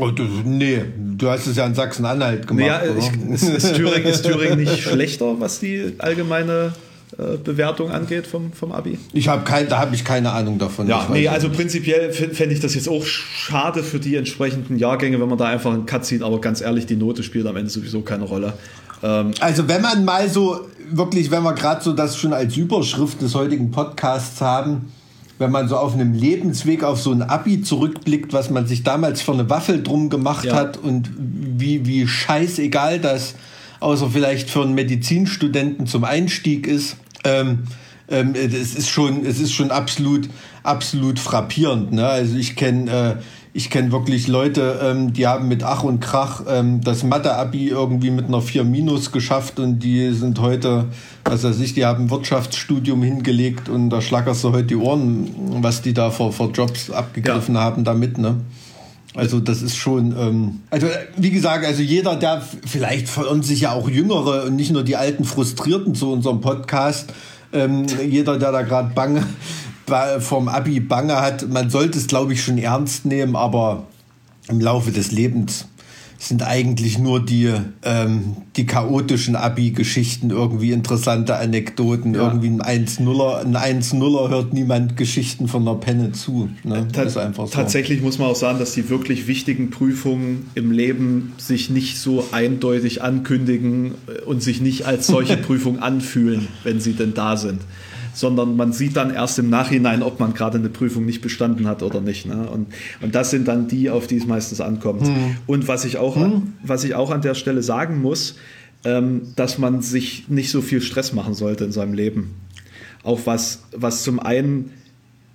Oh, du, nee, du hast es ja in Sachsen-Anhalt gemacht. Ja, naja, ist, ist, Thüringen, ist Thüringen nicht schlechter, was die allgemeine äh, Bewertung angeht vom, vom Abi? Ich habe kein, da habe ich keine Ahnung davon. Ja, nee, also nicht. prinzipiell fände ich das jetzt auch schade für die entsprechenden Jahrgänge, wenn man da einfach einen Cut zieht, aber ganz ehrlich, die Note spielt am Ende sowieso keine Rolle. Ähm, also wenn man mal so wirklich, wenn wir gerade so das schon als Überschrift des heutigen Podcasts haben, wenn man so auf einem Lebensweg auf so ein Abi zurückblickt, was man sich damals für eine Waffel drum gemacht ja. hat und wie, wie scheißegal das, außer vielleicht für einen Medizinstudenten zum Einstieg ist. Ähm, ähm, es ist schon, es ist schon absolut, absolut frappierend. Ne? Also ich kenne äh, ich kenne wirklich Leute, ähm, die haben mit Ach und Krach ähm, das Mathe-Abi irgendwie mit einer 4 Minus geschafft und die sind heute, was weiß ich, die haben ein Wirtschaftsstudium hingelegt und da schlackerst du heute die Ohren, was die da vor, vor Jobs abgegriffen ja. haben damit, ne? Also das ist schon, ähm, also wie gesagt, also jeder, der vielleicht verirren sich ja auch Jüngere und nicht nur die alten Frustrierten zu unserem Podcast, ähm, jeder, der da gerade bange vom Abi Bange hat, man sollte es, glaube ich, schon ernst nehmen, aber im Laufe des Lebens sind eigentlich nur die, ähm, die chaotischen Abi-Geschichten irgendwie interessante Anekdoten. Ja. Irgendwie ein 1-0er, ein 1-0er hört niemand Geschichten von der Penne zu. Ne? Ta ist einfach so. Tatsächlich muss man auch sagen, dass die wirklich wichtigen Prüfungen im Leben sich nicht so eindeutig ankündigen und sich nicht als solche Prüfung anfühlen, wenn sie denn da sind sondern man sieht dann erst im Nachhinein, ob man gerade eine Prüfung nicht bestanden hat oder nicht. Ne? Und, und das sind dann die, auf die es meistens ankommt. Hm. Und was ich, auch, hm. was ich auch an der Stelle sagen muss, ähm, dass man sich nicht so viel Stress machen sollte in seinem Leben. Auch was, was zum einen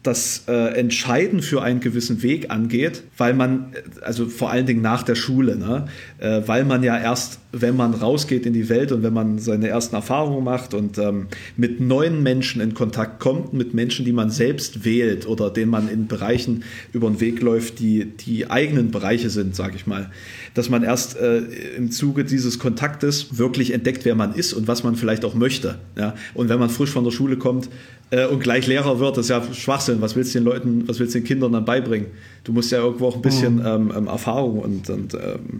das äh, Entscheiden für einen gewissen Weg angeht, weil man, also vor allen Dingen nach der Schule, ne, äh, weil man ja erst, wenn man rausgeht in die Welt und wenn man seine ersten Erfahrungen macht und ähm, mit neuen Menschen in Kontakt kommt, mit Menschen, die man selbst wählt oder denen man in Bereichen über den Weg läuft, die die eigenen Bereiche sind, sage ich mal, dass man erst äh, im Zuge dieses Kontaktes wirklich entdeckt, wer man ist und was man vielleicht auch möchte. Ja? Und wenn man frisch von der Schule kommt, äh, und gleich Lehrer wird, das ist ja Schwachsinn. Was willst du den Leuten, was willst du den Kindern dann beibringen? Du musst ja irgendwo auch ein bisschen mhm. ähm, ähm Erfahrung und, und ähm,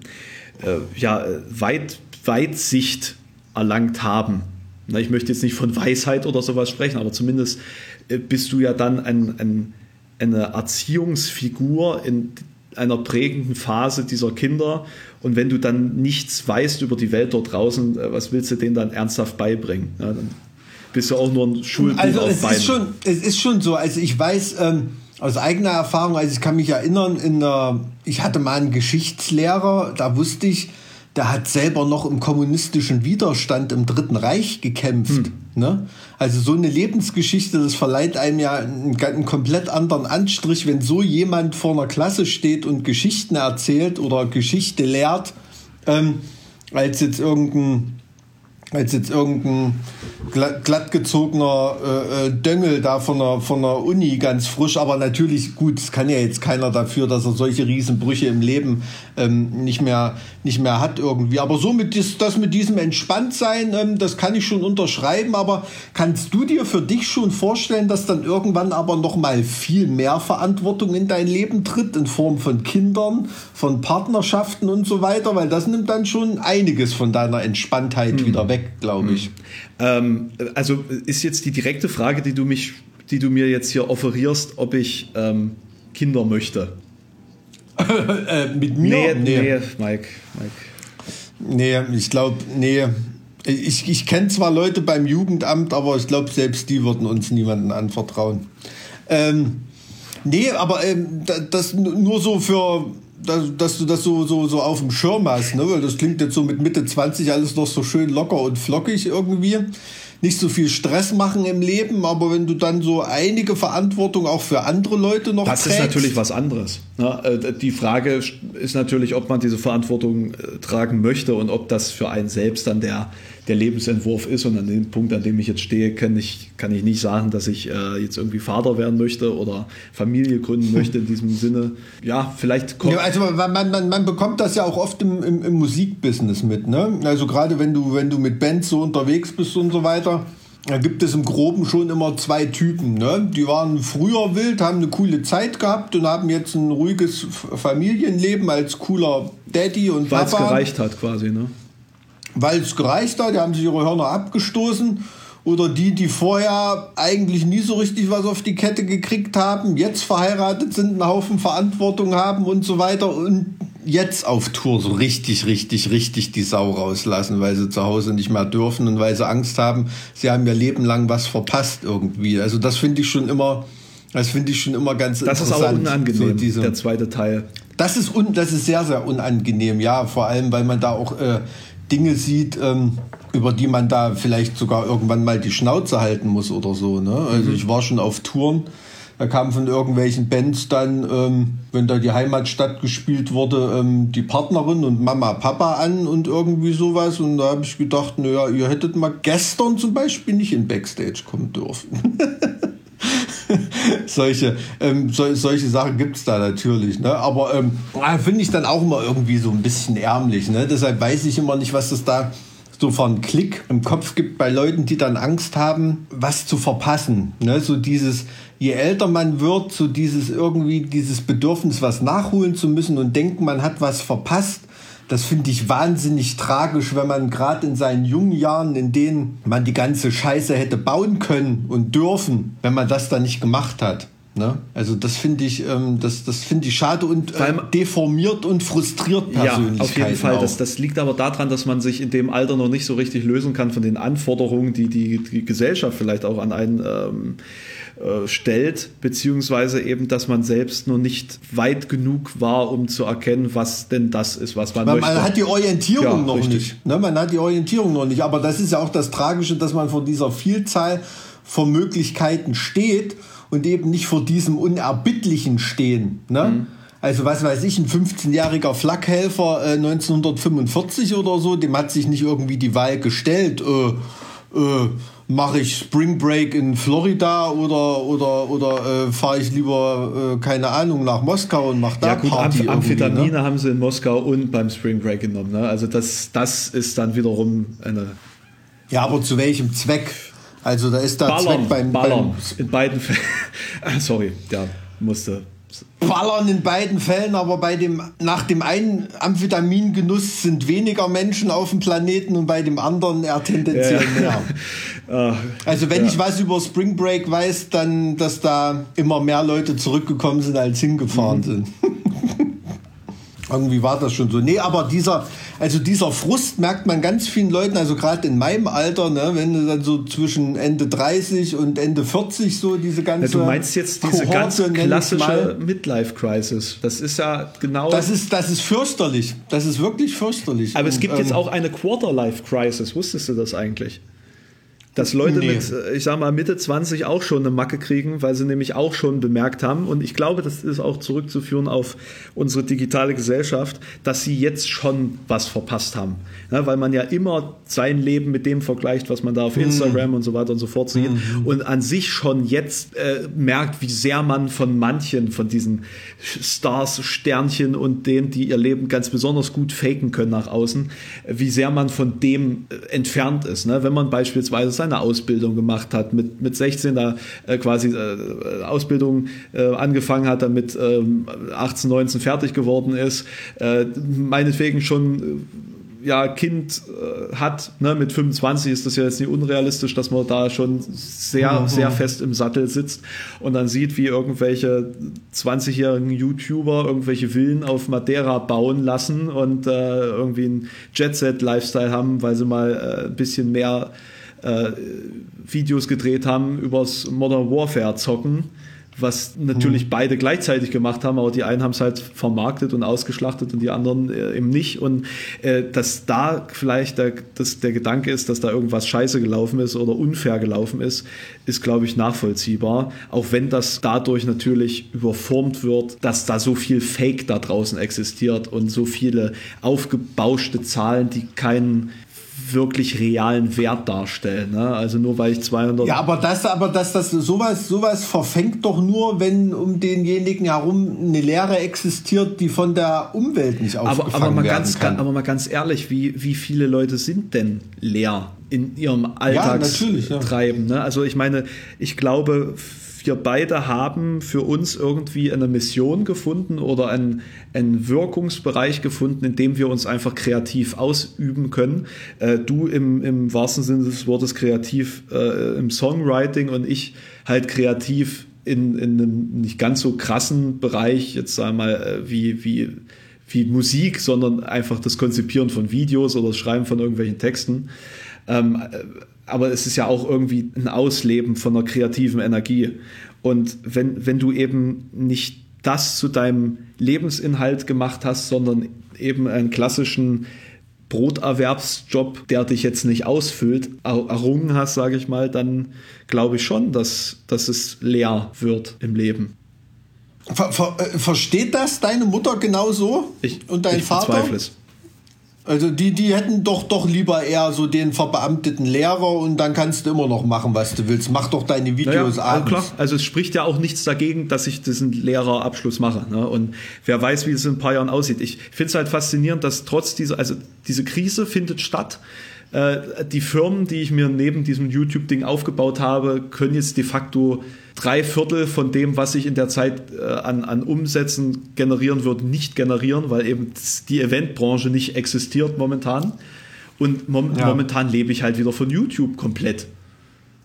äh, ja, Weit, Weitsicht erlangt haben. Na, ich möchte jetzt nicht von Weisheit oder sowas sprechen, aber zumindest äh, bist du ja dann ein, ein, eine Erziehungsfigur in einer prägenden Phase dieser Kinder. Und wenn du dann nichts weißt über die Welt dort draußen, äh, was willst du denen dann ernsthaft beibringen? Ja, dann bist du auch nur ein Schulbuch also es Ist schon, es ist schon so. Also ich weiß ähm, aus eigener Erfahrung, also ich kann mich erinnern, in der, ich hatte mal einen Geschichtslehrer, da wusste ich, der hat selber noch im kommunistischen Widerstand im Dritten Reich gekämpft. Hm. Ne? Also so eine Lebensgeschichte, das verleiht einem ja einen, einen, komplett anderen Anstrich, wenn so jemand vor einer Klasse steht und Geschichten erzählt oder Geschichte lehrt, ähm, als jetzt irgendein als jetzt irgendein glattgezogener äh, äh, Döngel da von der, von der Uni ganz frisch, aber natürlich gut, es kann ja jetzt keiner dafür, dass er solche Riesenbrüche im Leben ähm, nicht, mehr, nicht mehr hat irgendwie. Aber so mit dies, das mit diesem Entspanntsein, ähm, das kann ich schon unterschreiben, aber kannst du dir für dich schon vorstellen, dass dann irgendwann aber noch mal viel mehr Verantwortung in dein Leben tritt, in Form von Kindern, von Partnerschaften und so weiter, weil das nimmt dann schon einiges von deiner Entspanntheit hm. wieder weg, glaube ich. Hm. Ähm, also ist jetzt die direkte Frage, die du mich, die du mir jetzt hier offerierst, ob ich ähm, Kinder möchte. äh, mit mir? Nee, nee, nee Mike, Mike. Nee, ich glaube, nee. Ich, ich kenne zwar Leute beim Jugendamt, aber ich glaube, selbst die würden uns niemanden anvertrauen. Ähm, nee, aber ähm, das nur so für dass, dass du das so, so, so auf dem Schirm hast, ne? Weil das klingt jetzt so mit Mitte 20 alles noch so schön locker und flockig irgendwie. Nicht so viel Stress machen im Leben, aber wenn du dann so einige Verantwortung auch für andere Leute noch Das trägst, ist natürlich was anderes. Ne? Äh, die Frage ist natürlich, ob man diese Verantwortung äh, tragen möchte und ob das für einen selbst dann der, der Lebensentwurf ist. Und an dem Punkt, an dem ich jetzt stehe, kann ich, kann ich nicht sagen, dass ich äh, jetzt irgendwie Vater werden möchte oder Familie gründen möchte in diesem Sinne. Ja, vielleicht kommt. Ja, also man, man, man bekommt das ja auch oft im, im, im Musikbusiness mit. Ne? Also gerade wenn du, wenn du mit Bands so unterwegs bist und so weiter. Da gibt es im Groben schon immer zwei Typen. Ne? Die waren früher wild, haben eine coole Zeit gehabt und haben jetzt ein ruhiges Familienleben als cooler Daddy und Weil Papa. Weil es gereicht hat quasi, ne? Weil es gereicht hat, die haben sich ihre Hörner abgestoßen. Oder die, die vorher eigentlich nie so richtig was auf die Kette gekriegt haben, jetzt verheiratet sind, einen Haufen Verantwortung haben und so weiter und jetzt auf Tour so richtig, richtig, richtig die Sau rauslassen, weil sie zu Hause nicht mehr dürfen und weil sie Angst haben, sie haben ihr Leben lang was verpasst irgendwie. Also das finde ich schon immer, das finde ich schon immer ganz das interessant. Das ist aber unangenehm, so diese, der zweite Teil. Das ist, un, das ist sehr, sehr unangenehm, ja, vor allem, weil man da auch äh, Dinge sieht, ähm, über die man da vielleicht sogar irgendwann mal die Schnauze halten muss oder so. Ne? Also mhm. ich war schon auf Touren, da kamen von irgendwelchen Bands dann, ähm, wenn da die Heimatstadt gespielt wurde, ähm, die Partnerin und Mama, Papa an und irgendwie sowas. Und da habe ich gedacht, naja, ihr hättet mal gestern zum Beispiel nicht in Backstage kommen dürfen. solche, ähm, so, solche Sachen gibt es da natürlich. Ne? Aber ähm, finde ich dann auch immer irgendwie so ein bisschen ärmlich. Ne? Deshalb weiß ich immer nicht, was das da so für einen Klick im Kopf gibt bei Leuten, die dann Angst haben, was zu verpassen. Ne? So dieses, je älter man wird, so dieses irgendwie, dieses Bedürfnis, was nachholen zu müssen und denken, man hat was verpasst das finde ich wahnsinnig tragisch, wenn man gerade in seinen jungen Jahren, in denen man die ganze Scheiße hätte bauen können und dürfen, wenn man das dann nicht gemacht hat. Ne? Also das finde ich, ähm, das, das finde ich schade und äh, deformiert und frustriert Persönlichkeiten. Ja, auf jeden Fall. Das, das liegt aber daran, dass man sich in dem Alter noch nicht so richtig lösen kann von den Anforderungen, die die, die Gesellschaft vielleicht auch an einen ähm, äh, stellt, beziehungsweise eben, dass man selbst noch nicht weit genug war, um zu erkennen, was denn das ist, was man Weil möchte. Man hat die Orientierung ja, noch richtig. nicht. Ne? Man hat die Orientierung noch nicht. Aber das ist ja auch das Tragische, dass man vor dieser Vielzahl von Möglichkeiten steht und eben nicht vor diesem Unerbittlichen stehen. Ne? Mhm. Also was weiß ich, ein 15-jähriger Flakhelfer äh, 1945 oder so, dem hat sich nicht irgendwie die Wahl gestellt, äh, äh, mache ich Spring Break in Florida oder oder oder äh, fahre ich lieber äh, keine Ahnung nach Moskau und mache da ja, gut, Party Amph Amphetamine ne? haben sie in Moskau und beim Spring Break genommen. Ne? Also das das ist dann wiederum eine ja, aber zu welchem Zweck? Also da ist da Ballern, Zweck beim, Ballern. beim in beiden Fällen. Sorry, ja, musste. Ballern in beiden Fällen, aber bei dem nach dem einen Amphetamingenuss sind weniger Menschen auf dem Planeten und bei dem anderen eher tendenziell ja. mehr. Ah, also wenn ja. ich was über Spring Break weiß, dann dass da immer mehr Leute zurückgekommen sind als hingefahren mhm. sind. Irgendwie war das schon so. Nee, aber dieser, also dieser Frust merkt man ganz vielen Leuten, also gerade in meinem Alter, ne, wenn du dann so zwischen Ende 30 und Ende 40 so diese ganze. Ja, du meinst jetzt diese Kohorte, ganz klassische Midlife-Crisis. Das ist ja genau. Das ist, das ist fürchterlich. Das ist wirklich fürchterlich. Aber es gibt ähm, jetzt auch eine Quarter-Life-Crisis. Wusstest du das eigentlich? Dass Leute nee. mit, äh, ich sag mal, Mitte 20 auch schon eine Macke kriegen, weil sie nämlich auch schon bemerkt haben, und ich glaube, das ist auch zurückzuführen auf unsere digitale Gesellschaft, dass sie jetzt schon was verpasst haben. Ja, weil man ja immer sein Leben mit dem vergleicht, was man da auf mhm. Instagram mhm. und so weiter und so fort sieht mhm. und an sich schon jetzt äh, merkt, wie sehr man von manchen von diesen Stars, Sternchen und denen, die ihr Leben ganz besonders gut faken können nach außen, wie sehr man von dem äh, entfernt ist. Ne? Wenn man beispielsweise seine Ausbildung gemacht hat, mit, mit 16 da äh, quasi äh, Ausbildung äh, angefangen hat, damit 18, ähm, 19 fertig geworden ist, äh, meinetwegen schon äh, ja, Kind äh, hat, ne, mit 25 ist das ja jetzt nicht unrealistisch, dass man da schon sehr, mhm. sehr fest im Sattel sitzt und dann sieht, wie irgendwelche 20-jährigen YouTuber irgendwelche Villen auf Madeira bauen lassen und äh, irgendwie ein Jet-Set-Lifestyle haben, weil sie mal äh, ein bisschen mehr äh, Videos gedreht haben übers Modern Warfare zocken was natürlich mhm. beide gleichzeitig gemacht haben, aber die einen haben es halt vermarktet und ausgeschlachtet und die anderen äh, eben nicht. Und äh, dass da vielleicht der, dass der Gedanke ist, dass da irgendwas scheiße gelaufen ist oder unfair gelaufen ist, ist, glaube ich, nachvollziehbar. Auch wenn das dadurch natürlich überformt wird, dass da so viel Fake da draußen existiert und so viele aufgebauschte Zahlen, die keinen wirklich realen Wert darstellen. Ne? Also nur weil ich 200. Ja, aber das, aber das, das sowas, sowas verfängt doch nur, wenn um denjenigen herum eine Leere existiert, die von der Umwelt nicht aufgefangen aber, aber mal werden ganz, kann. Aber mal ganz ehrlich, wie, wie viele Leute sind denn leer in ihrem Alltagstreiben? Ja, ja. ne? Also ich meine, ich glaube, wir beide haben für uns irgendwie eine Mission gefunden oder einen, einen Wirkungsbereich gefunden, in dem wir uns einfach kreativ ausüben können. Äh, du im, im wahrsten Sinne des Wortes kreativ äh, im Songwriting und ich halt kreativ in, in einem nicht ganz so krassen Bereich, jetzt sagen wir mal, äh, wie, wie, wie Musik, sondern einfach das Konzipieren von Videos oder das Schreiben von irgendwelchen Texten. Ähm, aber es ist ja auch irgendwie ein Ausleben von einer kreativen Energie. Und wenn, wenn du eben nicht das zu deinem Lebensinhalt gemacht hast, sondern eben einen klassischen Broterwerbsjob, der dich jetzt nicht ausfüllt, errungen hast, sage ich mal, dann glaube ich schon, dass, dass es leer wird im Leben. Ver, ver, äh, versteht das deine Mutter genauso? Ich, und dein ich Vater? Bezweifle es. Also die, die hätten doch doch lieber eher so den verbeamteten Lehrer und dann kannst du immer noch machen, was du willst. Mach doch deine Videos naja, abends. Klar. Also es spricht ja auch nichts dagegen, dass ich diesen Lehrerabschluss mache. Ne? Und wer weiß, wie es in ein paar Jahren aussieht. Ich finde es halt faszinierend, dass trotz dieser, also diese Krise findet statt. Äh, die Firmen, die ich mir neben diesem YouTube-Ding aufgebaut habe, können jetzt de facto drei Viertel von dem, was sich in der Zeit äh, an, an Umsätzen generieren wird, nicht generieren, weil eben die Eventbranche nicht existiert momentan. Und mom ja. momentan lebe ich halt wieder von YouTube komplett.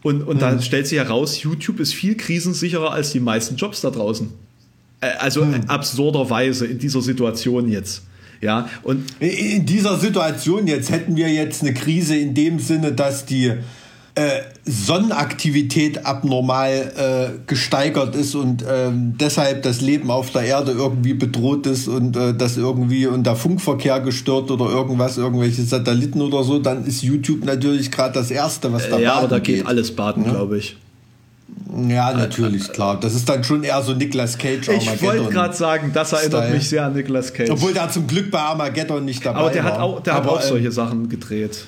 Und, und mhm. da stellt sich heraus, YouTube ist viel krisensicherer als die meisten Jobs da draußen. Also mhm. absurderweise in dieser Situation jetzt. Ja, und in dieser Situation jetzt hätten wir jetzt eine Krise in dem Sinne, dass die äh, Sonnenaktivität abnormal äh, gesteigert ist und ähm, deshalb das Leben auf der Erde irgendwie bedroht ist und äh, das irgendwie und der Funkverkehr gestört oder irgendwas, irgendwelche Satelliten oder so, dann ist YouTube natürlich gerade das Erste, was da äh, Ja, aber da geht, geht alles baden, ja? glaube ich. Ja, natürlich, klar. Das ist dann schon eher so Nicolas Cage. Ich wollte gerade sagen, das erinnert Style. mich sehr an Nicolas Cage. Obwohl der zum Glück bei Armageddon nicht dabei war. Aber der war. hat auch, der hat auch solche Sachen gedreht.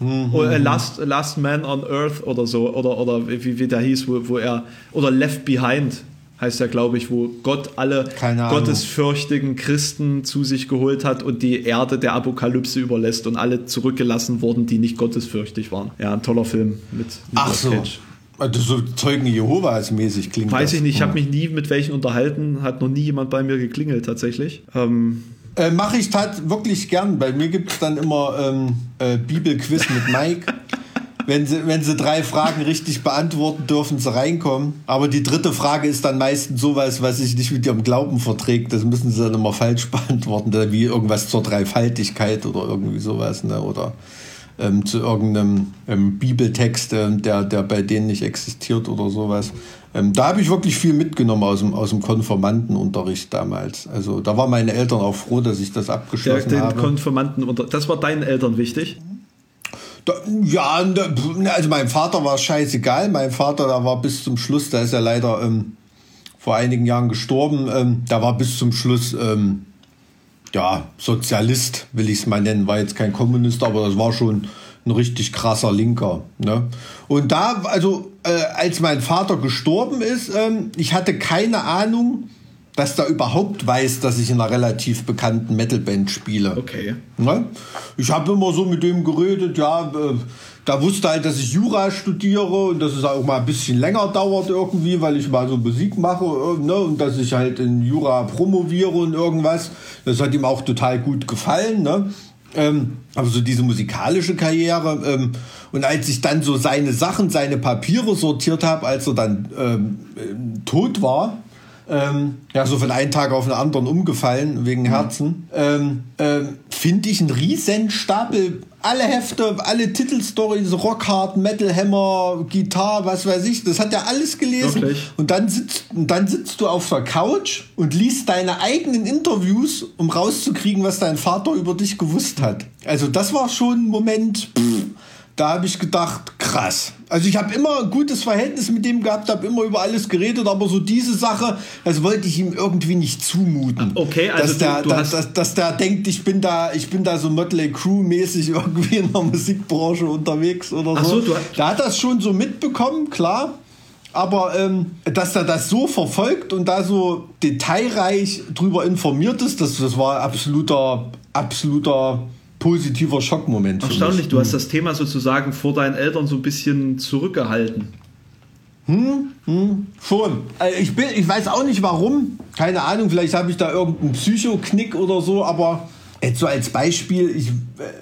Mhm. Oder Last, Last Man on Earth oder so, oder, oder wie, wie der hieß, wo, wo er, oder Left Behind heißt er, glaube ich, wo Gott alle gottesfürchtigen Christen zu sich geholt hat und die Erde der Apokalypse überlässt und alle zurückgelassen wurden, die nicht gottesfürchtig waren. Ja, ein toller Film mit Nicolas Ach so. Cage. Also so Zeugen Jehovas mäßig klingt Weiß das. ich nicht, ich habe mich nie mit welchen unterhalten, hat noch nie jemand bei mir geklingelt tatsächlich. Ähm, äh, Mache ich tat wirklich gern. Bei mir gibt es dann immer ähm, äh, Bibelquiz mit Mike. wenn, sie, wenn sie drei Fragen richtig beantworten, dürfen sie reinkommen. Aber die dritte Frage ist dann meistens sowas, was sich nicht mit ihrem Glauben verträgt. Das müssen sie dann immer falsch beantworten. Wie irgendwas zur Dreifaltigkeit oder irgendwie sowas. Ne? Oder ähm, zu irgendeinem ähm, Bibeltext, äh, der, der bei denen nicht existiert oder sowas. Ähm, da habe ich wirklich viel mitgenommen aus dem, aus dem Konformantenunterricht damals. Also da waren meine Eltern auch froh, dass ich das abgeschlossen der, den habe. Konformantenunter das war deinen Eltern wichtig? Da, ja, also mein Vater war scheißegal. Mein Vater, da war bis zum Schluss, da ist er leider ähm, vor einigen Jahren gestorben, ähm, da war bis zum Schluss ähm, ja, Sozialist, will ich es mal nennen, war jetzt kein Kommunist, aber das war schon ein richtig krasser Linker. Ne? Und da, also äh, als mein Vater gestorben ist, ähm, ich hatte keine Ahnung, dass der überhaupt weiß, dass ich in einer relativ bekannten Metalband spiele. Okay. Ne? Ich habe immer so mit dem geredet, ja, äh, da wusste halt, dass ich Jura studiere und dass es auch mal ein bisschen länger dauert irgendwie, weil ich mal so Musik mache äh, ne? und dass ich halt in Jura promoviere und irgendwas. Das hat ihm auch total gut gefallen. Ne? Ähm, aber so diese musikalische Karriere. Ähm, und als ich dann so seine Sachen, seine Papiere sortiert habe, als er dann ähm, tot war, ähm, ja, so von einem Tag auf den anderen umgefallen wegen Herzen. Ähm, ähm, Finde ich einen riesen Stapel. Alle Hefte, alle Titelstories, Rockhard, Metal Hammer, Gitarre, was weiß ich, das hat er alles gelesen. Wirklich? Und dann sitzt, dann sitzt du auf der Couch und liest deine eigenen Interviews, um rauszukriegen, was dein Vater über dich gewusst hat. Also das war schon ein Moment. Pff, da habe ich gedacht, krass. Also ich habe immer ein gutes Verhältnis mit dem gehabt, habe immer über alles geredet, aber so diese Sache, das wollte ich ihm irgendwie nicht zumuten. Okay, also dass der, du, du dass, dass, dass, der denkt, ich bin da, ich bin da so Mötley Crew mäßig irgendwie in der Musikbranche unterwegs oder so. so du der hat das schon so mitbekommen, klar. Aber ähm, dass er das so verfolgt und da so detailreich drüber informiert ist, das, das war absoluter, absoluter positiver Schockmoment. Erstaunlich, du hast hm. das Thema sozusagen vor deinen Eltern so ein bisschen zurückgehalten. Hm, hm, schon. Also ich, bin, ich weiß auch nicht warum. Keine Ahnung, vielleicht habe ich da irgendeinen Psychoknick oder so, aber jetzt so als Beispiel, ich, äh,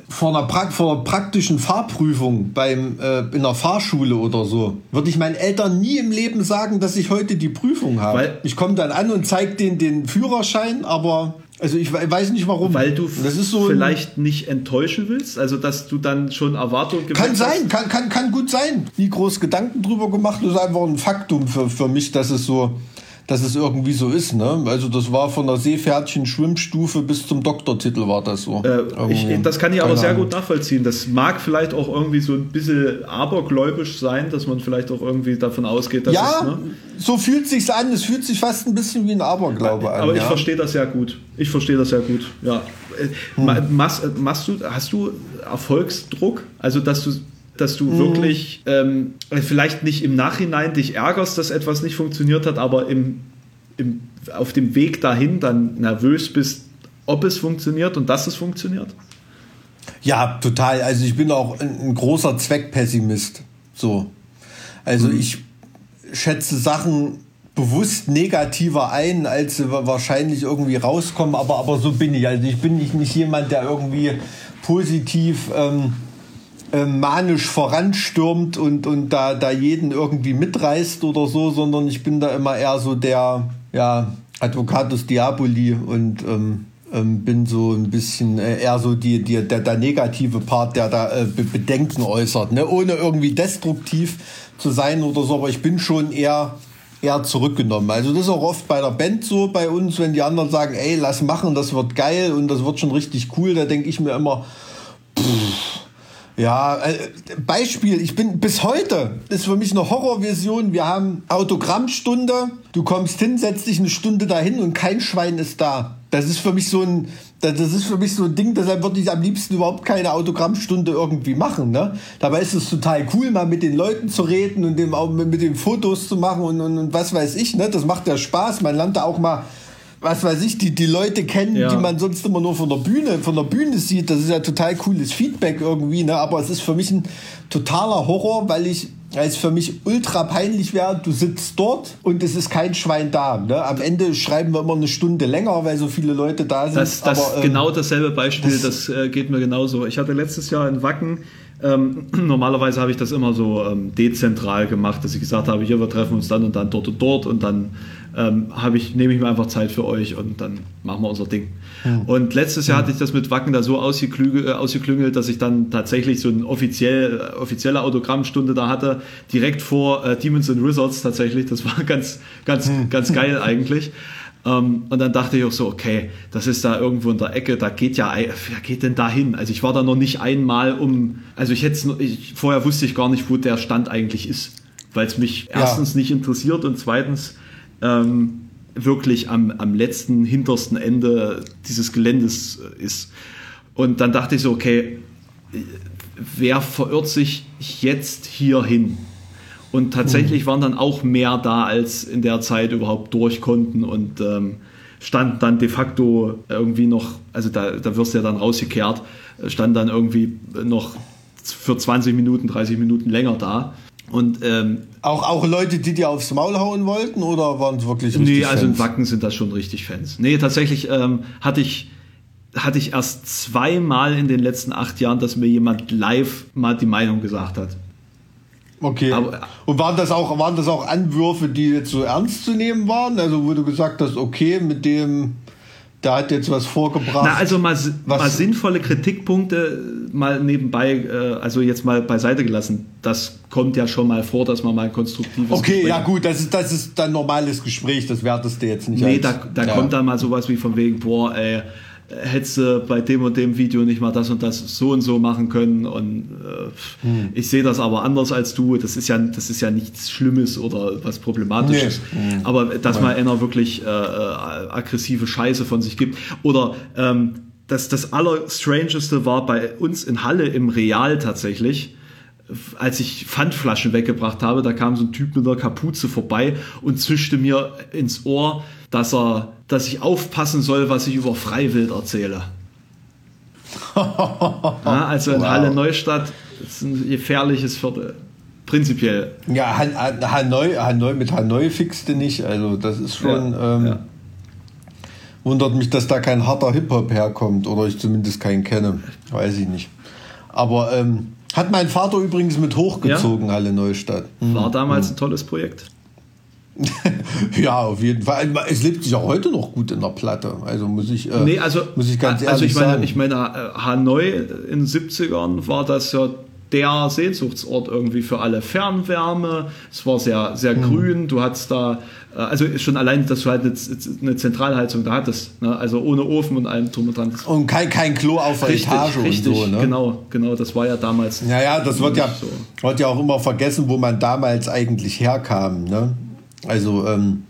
vor, einer pra vor einer praktischen Fahrprüfung beim, äh, in einer Fahrschule oder so, würde ich meinen Eltern nie im Leben sagen, dass ich heute die Prüfung habe. Weil ich komme dann an und zeige denen den Führerschein, aber also ich weiß nicht warum. Weil du so vielleicht nicht enttäuschen willst, also dass du dann schon Erwartungen Kann sein, kann, kann, kann gut sein. Nie groß Gedanken drüber gemacht, das ist einfach ein Faktum für, für mich, dass es so dass es irgendwie so ist. Ne? Also das war von der Seepferdchen-Schwimmstufe bis zum Doktortitel war das so. Äh, ich, das kann ich aber sehr gut nachvollziehen. Das mag vielleicht auch irgendwie so ein bisschen abergläubisch sein, dass man vielleicht auch irgendwie davon ausgeht, dass ja, es... Ne? so fühlt sich an. Es fühlt sich fast ein bisschen wie ein Aberglaube aber an. Aber ich ja. verstehe das ja gut. Ich verstehe das ja gut. Ja. Hm. Machst, machst du, hast du Erfolgsdruck? Also dass du dass du mhm. wirklich ähm, vielleicht nicht im Nachhinein dich ärgerst, dass etwas nicht funktioniert hat, aber im, im, auf dem Weg dahin dann nervös bist, ob es funktioniert und dass es funktioniert? Ja, total. Also ich bin auch ein, ein großer Zweckpessimist. So. Also mhm. ich schätze Sachen bewusst negativer ein, als sie wahrscheinlich irgendwie rauskommen, aber, aber so bin ich. Also ich bin nicht, nicht jemand, der irgendwie positiv ähm, äh, manisch voranstürmt und, und da, da jeden irgendwie mitreißt oder so, sondern ich bin da immer eher so der ja, Advocatus Diaboli und ähm, ähm, bin so ein bisschen äh, eher so die, die, der, der negative Part, der da äh, Bedenken äußert, ne? ohne irgendwie destruktiv zu sein oder so, aber ich bin schon eher eher zurückgenommen. Also das ist auch oft bei der Band so bei uns, wenn die anderen sagen, ey, lass machen, das wird geil und das wird schon richtig cool, da denke ich mir immer, pff, ja, äh, Beispiel, ich bin bis heute, ist für mich eine Horrorversion. Wir haben Autogrammstunde, du kommst hin, setzt dich eine Stunde dahin und kein Schwein ist da. Das ist für mich so ein, das ist für mich so ein Ding, deshalb würde ich am liebsten überhaupt keine Autogrammstunde irgendwie machen. Ne? Dabei ist es total cool, mal mit den Leuten zu reden und dem, mit den Fotos zu machen und, und, und was weiß ich. Ne? Das macht ja Spaß. Man lernt da auch mal was weiß ich, die, die Leute kennen, ja. die man sonst immer nur von der Bühne, von der Bühne sieht. Das ist ja total cooles Feedback irgendwie, ne? Aber es ist für mich ein totaler Horror, weil ich weil es für mich ultra peinlich wäre, du sitzt dort und es ist kein Schwein da. Ne? Am Ende schreiben wir immer eine Stunde länger, weil so viele Leute da sind. Das, das aber, ähm, genau dasselbe Beispiel, das, das äh, geht mir genauso. Ich hatte letztes Jahr in Wacken ähm, normalerweise habe ich das immer so ähm, dezentral gemacht, dass ich gesagt habe, hier, wir treffen uns dann und dann dort und dort und dann ähm, ich, nehme ich mir einfach Zeit für euch und dann machen wir unser Ding. Ja. Und letztes Jahr hatte ich das mit Wacken da so ausgeklügelt, äh, ausgeklüngelt, dass ich dann tatsächlich so eine offiziell, offizielle Autogrammstunde da hatte, direkt vor äh, Demons and Wizards tatsächlich. Das war ganz, ganz, hm. ganz geil eigentlich. Um, ähm, und dann dachte ich auch so, okay, das ist da irgendwo in der Ecke, da geht ja, wer geht denn da hin? Also ich war da noch nicht einmal um, also ich hätte ich, vorher wusste ich gar nicht, wo der Stand eigentlich ist, weil es mich ja. erstens nicht interessiert und zweitens ähm, wirklich am, am letzten, hintersten Ende dieses Geländes ist. Und dann dachte ich so, okay, wer verirrt sich jetzt hier hin? Und tatsächlich waren dann auch mehr da, als in der Zeit überhaupt durch konnten und ähm, standen dann de facto irgendwie noch, also da, da wirst du ja dann rausgekehrt, stand dann irgendwie noch für 20 Minuten, 30 Minuten länger da. Und, ähm, auch, auch Leute, die dir aufs Maul hauen wollten oder waren es wirklich richtig Nee, also in Wacken sind das schon richtig Fans. Nee, tatsächlich ähm, hatte ich hatte ich erst zweimal in den letzten acht Jahren, dass mir jemand live mal die Meinung gesagt hat. Okay. Aber, und waren das auch, waren das auch Anwürfe, die jetzt so ernst zu nehmen waren? Also, wo du gesagt hast, okay, mit dem, da hat jetzt was vorgebracht. Na, also mal, mal sinnvolle Kritikpunkte mal nebenbei, äh, also jetzt mal beiseite gelassen. Das kommt ja schon mal vor, dass man mal ein konstruktives Okay, Gespräch ja gut, das ist, das ist ein normales Gespräch, das wertest du jetzt nicht Nee, als, da, da ja. kommt dann mal sowas wie von wegen, boah, ey, hättest du bei dem und dem Video nicht mal das und das so und so machen können und äh, hm. ich sehe das aber anders als du. Das ist ja, das ist ja nichts Schlimmes oder was Problematisches. Nee. Hm. Aber dass mal einer wirklich äh, äh, aggressive Scheiße von sich gibt oder ähm, das, das Allerstrangeste war bei uns in Halle im Real tatsächlich als ich Pfandflaschen weggebracht habe, da kam so ein Typ mit einer Kapuze vorbei und zischte mir ins Ohr, dass er, dass ich aufpassen soll, was ich über Freiwild erzähle. ja, also in wow. Halle Neustadt ist ein gefährliches Viertel. Prinzipiell. Ja, Hanoi, Hanoi mit Hanoi fixte nicht. Also das ist schon. Ja, ähm, ja. Wundert mich, dass da kein harter Hip-Hop herkommt oder ich zumindest keinen kenne. Weiß ich nicht. Aber ähm, hat mein Vater übrigens mit hochgezogen. Halle Neustadt. War damals mhm. ein tolles Projekt. Ja, auf jeden Fall. Es lebt sich auch heute noch gut in der Platte. Also muss ich, äh, nee, also, muss ich ganz also ich meine, sagen. Ich meine, äh, Hanoi in den 70ern war das ja der Sehnsuchtsort irgendwie für alle. Fernwärme, es war sehr, sehr mhm. grün, du hattest da, äh, also schon allein, dass du halt eine, eine Zentralheizung da hattest, ne? also ohne Ofen und allem drum und dran. Und kein, kein Klo auf der richtig, Etage richtig, und so, ne? genau, genau, das war ja damals. Ja, ja, das wird ja, so. wird ja auch immer vergessen, wo man damals eigentlich herkam, ne? Also, ähm,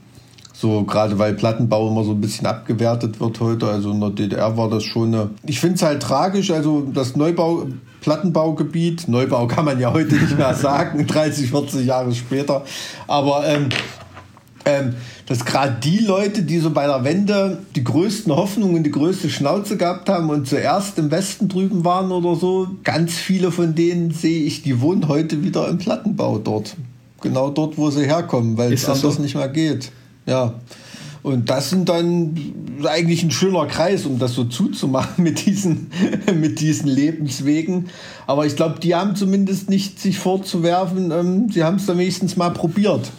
so gerade weil Plattenbau immer so ein bisschen abgewertet wird heute. Also in der DDR war das schon eine. Ich finde es halt tragisch, also das Neubau, Plattenbaugebiet, Neubau kann man ja heute nicht mehr sagen, 30, 40 Jahre später. Aber ähm, ähm, dass gerade die Leute, die so bei der Wende die größten Hoffnungen, die größte Schnauze gehabt haben und zuerst im Westen drüben waren oder so, ganz viele von denen sehe ich, die wohnen heute wieder im Plattenbau dort genau dort, wo sie herkommen, weil es anders so? nicht mehr geht. Ja. Und das sind dann eigentlich ein schöner Kreis, um das so zuzumachen mit diesen, mit diesen Lebenswegen. Aber ich glaube, die haben zumindest nicht sich vorzuwerfen, ähm, sie haben es dann wenigstens mal probiert.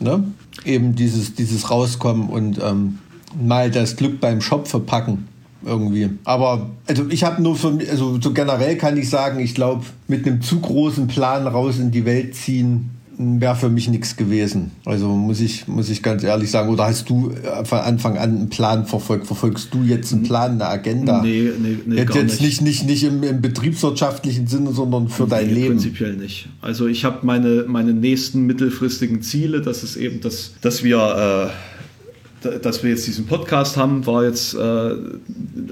Ne? Eben dieses, dieses Rauskommen und ähm, mal das Glück beim Schopfe packen irgendwie. Aber also ich habe nur für also so generell kann ich sagen, ich glaube, mit einem zu großen Plan raus in die Welt ziehen wäre für mich nichts gewesen. Also muss ich, muss ich ganz ehrlich sagen. Oder hast du äh, von Anfang an einen Plan verfolgt? Verfolgst du jetzt einen Plan, eine Agenda? Nee, nee, nee jetzt, jetzt nicht. nicht, nicht, im, im betriebswirtschaftlichen Sinne, sondern für nee, dein Leben. Prinzipiell nicht. Also ich habe meine, meine nächsten mittelfristigen Ziele, das ist eben, das, dass wir äh, dass wir jetzt diesen Podcast haben, war jetzt äh,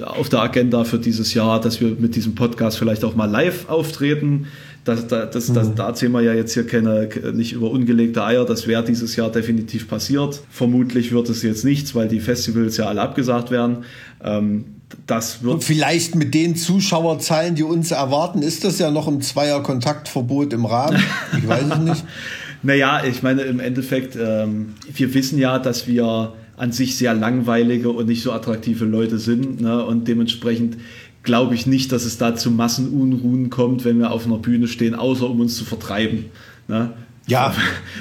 auf der Agenda für dieses Jahr, dass wir mit diesem Podcast vielleicht auch mal live auftreten. Das, das, das, das, mhm. da erzählen wir ja jetzt hier keine, nicht über ungelegte Eier. Das wäre dieses Jahr definitiv passiert. Vermutlich wird es jetzt nichts, weil die Festivals ja alle abgesagt werden. Ähm, das wird Und vielleicht mit den Zuschauerzahlen, die uns erwarten, ist das ja noch im Zweier-Kontaktverbot im Rahmen. Ich weiß es nicht. naja, ich meine, im Endeffekt, ähm, wir wissen ja, dass wir an sich sehr langweilige und nicht so attraktive Leute sind. Ne? Und dementsprechend glaube ich nicht, dass es da zu Massenunruhen kommt, wenn wir auf einer Bühne stehen, außer um uns zu vertreiben. Ne? Ja,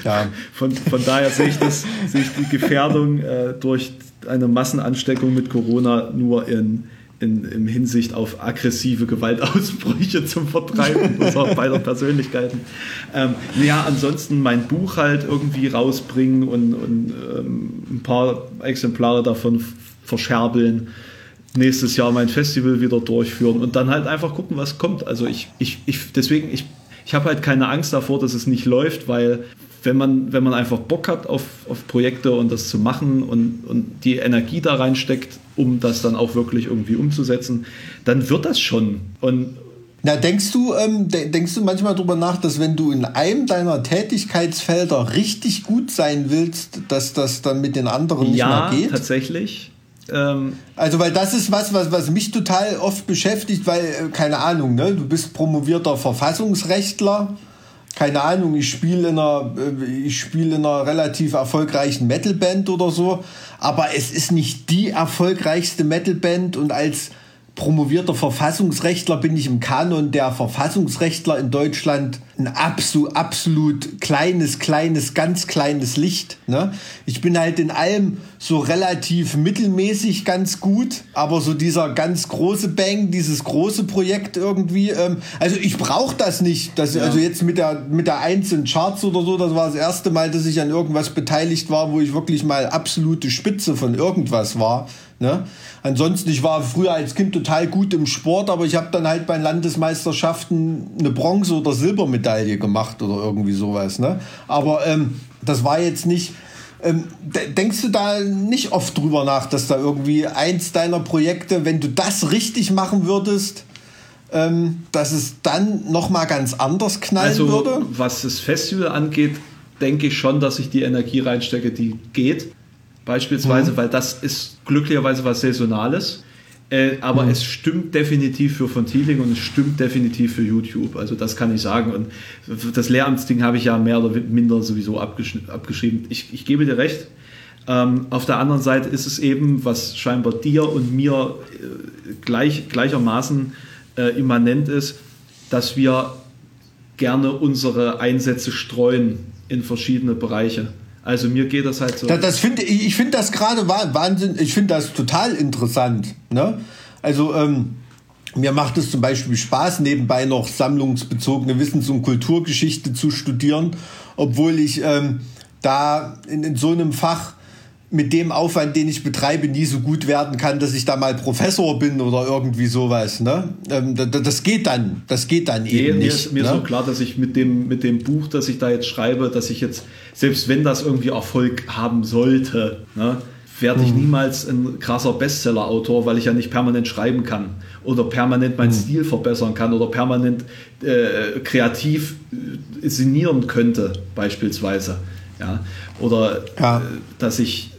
ja. Von, von daher sehe ich, das, sehe ich die Gefährdung äh, durch eine Massenansteckung mit Corona nur in, in, in Hinsicht auf aggressive Gewaltausbrüche zum Vertreiben unserer beider Persönlichkeiten. Ähm, ja, ansonsten mein Buch halt irgendwie rausbringen und, und ähm, ein paar Exemplare davon verscherbeln nächstes Jahr mein Festival wieder durchführen und dann halt einfach gucken, was kommt. Also ich, ich, ich deswegen, ich, ich habe halt keine Angst davor, dass es nicht läuft, weil wenn man, wenn man einfach Bock hat auf, auf Projekte und das zu machen und, und die Energie da reinsteckt, um das dann auch wirklich irgendwie umzusetzen, dann wird das schon. Und na, denkst du, ähm, denkst du manchmal darüber nach, dass wenn du in einem deiner Tätigkeitsfelder richtig gut sein willst, dass das dann mit den anderen nicht ja, mehr geht? Ja, tatsächlich. Ähm, also, weil das ist was, was, was mich total oft beschäftigt, weil, äh, keine Ahnung, ne, du bist promovierter Verfassungsrechtler. Keine Ahnung, ich spiele in einer, äh, ich spiele in einer relativ erfolgreichen Metalband oder so, aber es ist nicht die erfolgreichste Metalband und als promovierter Verfassungsrechtler bin ich im Kanon der Verfassungsrechtler in Deutschland ein absolut, absolut kleines, kleines, ganz kleines Licht. Ne? Ich bin halt in allem so relativ mittelmäßig ganz gut, aber so dieser ganz große Bang, dieses große Projekt irgendwie, ähm, also ich brauche das nicht. Das, ja. Also jetzt mit der, mit der in Charts oder so, das war das erste Mal, dass ich an irgendwas beteiligt war, wo ich wirklich mal absolute Spitze von irgendwas war. Ne? Ansonsten, ich war früher als Kind total gut im Sport, aber ich habe dann halt bei Landesmeisterschaften eine Bronze- oder Silbermedaille gemacht oder irgendwie sowas. Ne? Aber ähm, das war jetzt nicht. Ähm, denkst du da nicht oft drüber nach, dass da irgendwie eins deiner Projekte, wenn du das richtig machen würdest, ähm, dass es dann noch mal ganz anders knallen also, würde? Was das Festival angeht, denke ich schon, dass ich die Energie reinstecke, die geht beispielsweise, mhm. weil das ist glücklicherweise was Saisonales. Äh, aber mhm. es stimmt definitiv für von Thieling und es stimmt definitiv für YouTube. Also das kann ich sagen. Und das Lehramtsding habe ich ja mehr oder minder sowieso abgesch abgeschrieben. Ich, ich gebe dir recht. Ähm, auf der anderen Seite ist es eben, was scheinbar dir und mir äh, gleich, gleichermaßen äh, immanent ist, dass wir gerne unsere Einsätze streuen in verschiedene Bereiche. Also mir geht das halt so. Das, das find, ich finde das gerade Wahnsinn, ich finde das total interessant. Ne? Also ähm, mir macht es zum Beispiel Spaß, nebenbei noch sammlungsbezogene Wissens- und Kulturgeschichte zu studieren, obwohl ich ähm, da in, in so einem Fach mit dem Aufwand, den ich betreibe, nie so gut werden kann, dass ich da mal Professor bin oder irgendwie sowas. Ne? Ähm, das geht dann, das geht dann nee, eben mir nicht. Ist, mir ne? ist so klar, dass ich mit dem, mit dem Buch, das ich da jetzt schreibe, dass ich jetzt, selbst wenn das irgendwie Erfolg haben sollte, ne, werde ich mhm. niemals ein krasser Bestseller-Autor, weil ich ja nicht permanent schreiben kann oder permanent meinen mhm. Stil verbessern kann oder permanent äh, kreativ äh, sinnieren könnte, beispielsweise. Ja? Oder ja. Äh, dass ich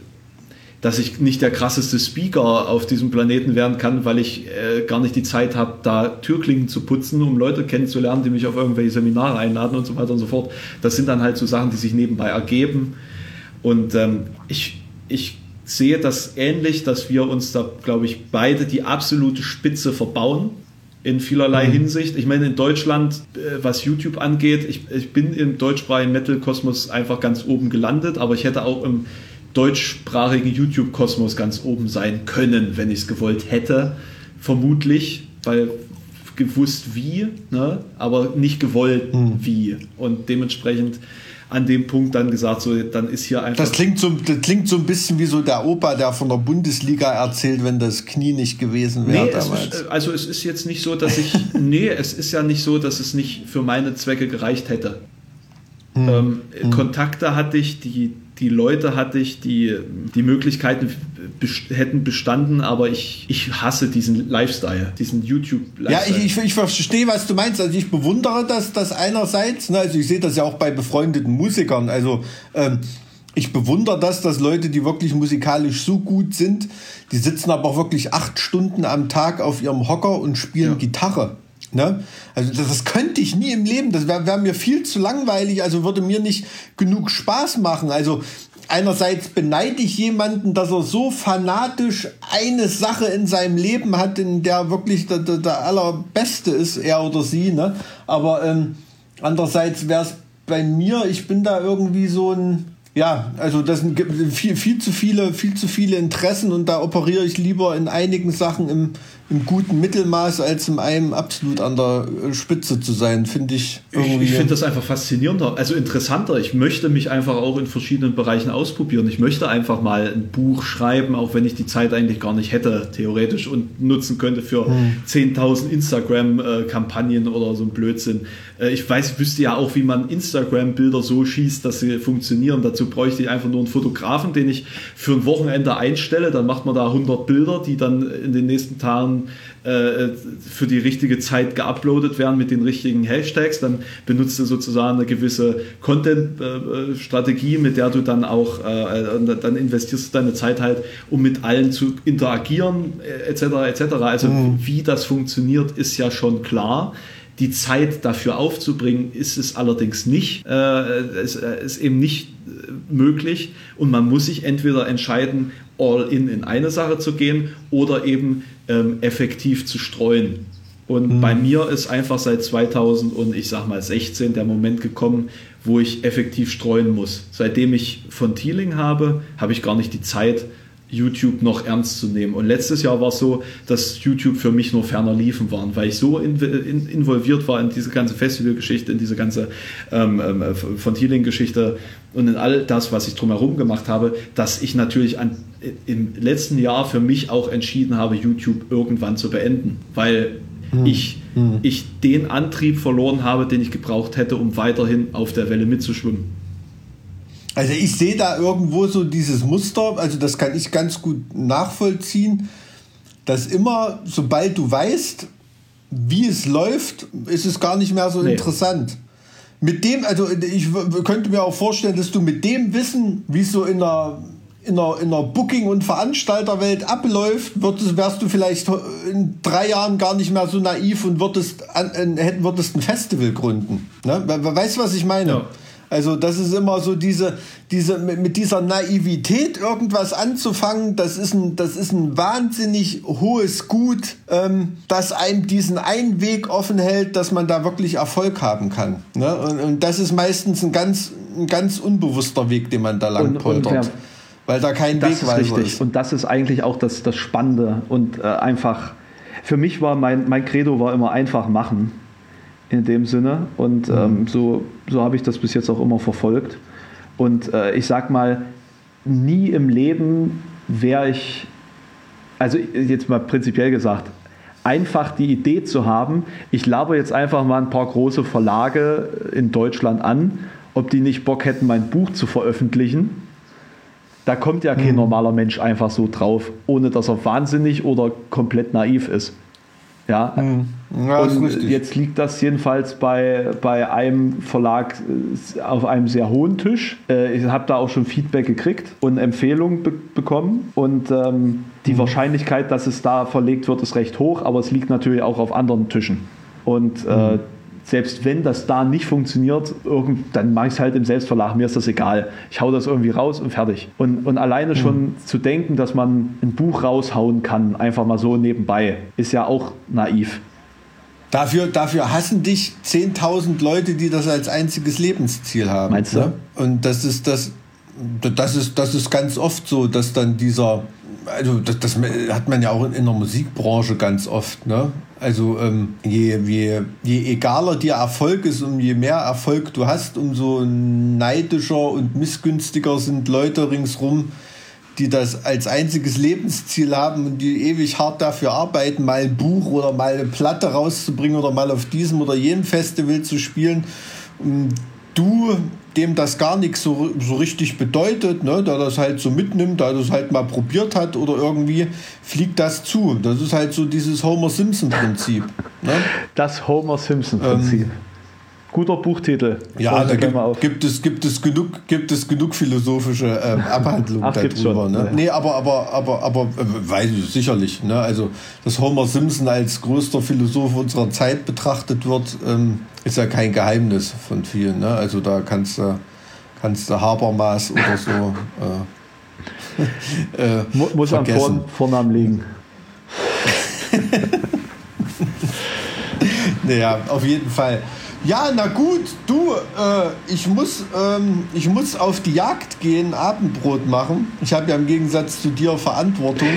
dass ich nicht der krasseste Speaker auf diesem Planeten werden kann, weil ich äh, gar nicht die Zeit habe, da Türklingen zu putzen, um Leute kennenzulernen, die mich auf irgendwelche Seminare einladen und so weiter und so fort. Das sind dann halt so Sachen, die sich nebenbei ergeben. Und ähm, ich, ich sehe das ähnlich, dass wir uns da, glaube ich, beide die absolute Spitze verbauen in vielerlei mhm. Hinsicht. Ich meine, in Deutschland, äh, was YouTube angeht, ich, ich bin im deutschsprachigen Metal-Kosmos einfach ganz oben gelandet, aber ich hätte auch im deutschsprachigen YouTube-Kosmos ganz oben sein können, wenn ich es gewollt hätte. Vermutlich, weil gewusst wie, ne? aber nicht gewollt mhm. wie. Und dementsprechend an dem Punkt dann gesagt, so, dann ist hier einfach. Das klingt, so, das klingt so ein bisschen wie so der Opa, der von der Bundesliga erzählt, wenn das Knie nicht gewesen wäre nee, damals. Es ist, also es ist jetzt nicht so, dass ich. nee, es ist ja nicht so, dass es nicht für meine Zwecke gereicht hätte. Hm. Ähm, hm. Kontakte hatte ich, die, die Leute hatte ich, die, die Möglichkeiten hätten bestanden, aber ich, ich hasse diesen Lifestyle, diesen YouTube-Lifestyle. Ja, ich, ich, ich, verstehe, was du meinst. Also ich bewundere das, das einerseits, ne, also ich sehe das ja auch bei befreundeten Musikern. Also ähm, ich bewundere das, dass Leute, die wirklich musikalisch so gut sind, die sitzen aber auch wirklich acht Stunden am Tag auf ihrem Hocker und spielen ja. Gitarre. Ne? Also das, das, könnte ich nie im Leben. Das wäre wär mir viel zu langweilig. Also würde mir nicht genug Spaß machen. Also einerseits beneide ich jemanden, dass er so fanatisch eine Sache in seinem Leben hat, in der wirklich der, der, der allerbeste ist, er oder sie. Ne? Aber ähm, andererseits wäre es bei mir, ich bin da irgendwie so ein ja, also das sind viel, viel zu viele, viel zu viele Interessen und da operiere ich lieber in einigen Sachen im, im guten Mittelmaß, als in einem absolut an der Spitze zu sein, finde ich. Irgendwie. Ich, ich finde das einfach faszinierender, also interessanter. Ich möchte mich einfach auch in verschiedenen Bereichen ausprobieren. Ich möchte einfach mal ein Buch schreiben, auch wenn ich die Zeit eigentlich gar nicht hätte, theoretisch, und nutzen könnte für hm. 10.000 Instagram-Kampagnen oder so ein Blödsinn. Äh, ich weiß, wüsste ja auch, wie man Instagram-Bilder so schießt, dass sie funktionieren. Dazu bräuchte ich einfach nur einen Fotografen, den ich für ein Wochenende einstelle. Dann macht man da 100 Bilder, die dann in den nächsten Tagen äh, für die richtige Zeit geuploadet werden mit den richtigen Hashtags. Dann benutzt du sozusagen eine gewisse Content-Strategie, mit der du dann auch, äh, dann investierst du deine Zeit halt, um mit allen zu interagieren, etc. etc. Also mhm. wie das funktioniert, ist ja schon klar. Die Zeit dafür aufzubringen, ist es allerdings nicht. Äh, es äh, ist eben nicht äh, möglich und man muss sich entweder entscheiden, all in in eine Sache zu gehen oder eben ähm, effektiv zu streuen. Und mhm. bei mir ist einfach seit 2000 und ich sag mal 16 der Moment gekommen, wo ich effektiv streuen muss. Seitdem ich von Teeling habe, habe ich gar nicht die Zeit, YouTube noch ernst zu nehmen. Und letztes Jahr war es so, dass YouTube für mich nur ferner liefen waren, weil ich so in, in, involviert war in diese ganze Festivalgeschichte, in diese ganze ähm, ähm, von Healing-Geschichte und in all das, was ich drumherum gemacht habe, dass ich natürlich an, im letzten Jahr für mich auch entschieden habe, YouTube irgendwann zu beenden, weil hm. ich, hm. ich den Antrieb verloren habe, den ich gebraucht hätte, um weiterhin auf der Welle mitzuschwimmen. Also ich sehe da irgendwo so dieses Muster, also das kann ich ganz gut nachvollziehen, dass immer, sobald du weißt, wie es läuft, ist es gar nicht mehr so nee. interessant. Mit dem, also ich könnte mir auch vorstellen, dass du mit dem Wissen, wie es so in der, in der, in der Booking- und Veranstalterwelt abläuft, würdest, wärst du vielleicht in drei Jahren gar nicht mehr so naiv und würdest, an, würdest ein Festival gründen. Ne? Weißt du, was ich meine? Ja. Also das ist immer so diese, diese mit dieser Naivität irgendwas anzufangen, das ist ein, das ist ein wahnsinnig hohes Gut, ähm, das einem diesen einen Weg offen hält, dass man da wirklich Erfolg haben kann. Ne? Und, und, das ist meistens ein ganz, ein ganz unbewusster Weg, den man da lang und, poltert. Und, weil da kein das Wegweiser ist. Richtig. Ist. Und das ist eigentlich auch das, das Spannende und äh, einfach, für mich war mein, mein Credo war immer einfach machen in dem Sinne. Und mhm. ähm, so, so habe ich das bis jetzt auch immer verfolgt. Und äh, ich sag mal, nie im Leben wäre ich, also jetzt mal prinzipiell gesagt, einfach die Idee zu haben, ich laber jetzt einfach mal ein paar große Verlage in Deutschland an, ob die nicht Bock hätten, mein Buch zu veröffentlichen. Da kommt ja kein mhm. normaler Mensch einfach so drauf, ohne dass er wahnsinnig oder komplett naiv ist. Ja, mhm. Ja und jetzt liegt das jedenfalls bei, bei einem Verlag äh, auf einem sehr hohen Tisch. Äh, ich habe da auch schon Feedback gekriegt und Empfehlungen be bekommen. Und ähm, die mhm. Wahrscheinlichkeit, dass es da verlegt wird, ist recht hoch, aber es liegt natürlich auch auf anderen Tischen. Und äh, mhm. selbst wenn das da nicht funktioniert, dann mache ich es halt im Selbstverlag, mir ist das egal. Ich hau das irgendwie raus und fertig. Und, und alleine schon mhm. zu denken, dass man ein Buch raushauen kann, einfach mal so nebenbei, ist ja auch naiv. Dafür, dafür hassen dich 10.000 Leute, die das als einziges Lebensziel haben. Meinst du? Ne? Und das ist das, das ist, das ist ganz oft so, dass dann dieser, also das, das hat man ja auch in, der Musikbranche ganz oft, ne? Also ähm, je, je, je egaler dir Erfolg ist und je mehr Erfolg du hast, umso neidischer und missgünstiger sind Leute ringsrum, die das als einziges Lebensziel haben und die ewig hart dafür arbeiten, mal ein Buch oder mal eine Platte rauszubringen oder mal auf diesem oder jenem Festival zu spielen. Und du dem das gar nichts so, so richtig bedeutet, ne, der das halt so mitnimmt, der das halt mal probiert hat oder irgendwie fliegt das zu. Das ist halt so dieses Homer Simpson-Prinzip. Ne? Das Homer Simpson-Prinzip. Ähm, Guter Buchtitel. Ja, da gibt, gibt, es, gibt, es genug, gibt es genug philosophische äh, Abhandlungen darüber. Ne? Ja. Nee, aber, aber, aber, aber äh, weiß ich sicherlich. Ne? Also, dass Homer Simpson als größter Philosoph unserer Zeit betrachtet wird, ähm, ist ja kein Geheimnis von vielen. Ne? Also da kannst du, kannst du Habermas oder so. Äh, äh, Muss am Vor Vornamen liegen. naja, auf jeden Fall. Ja, na gut, du, äh, ich, muss, ähm, ich muss auf die Jagd gehen, Abendbrot machen. Ich habe ja im Gegensatz zu dir Verantwortung.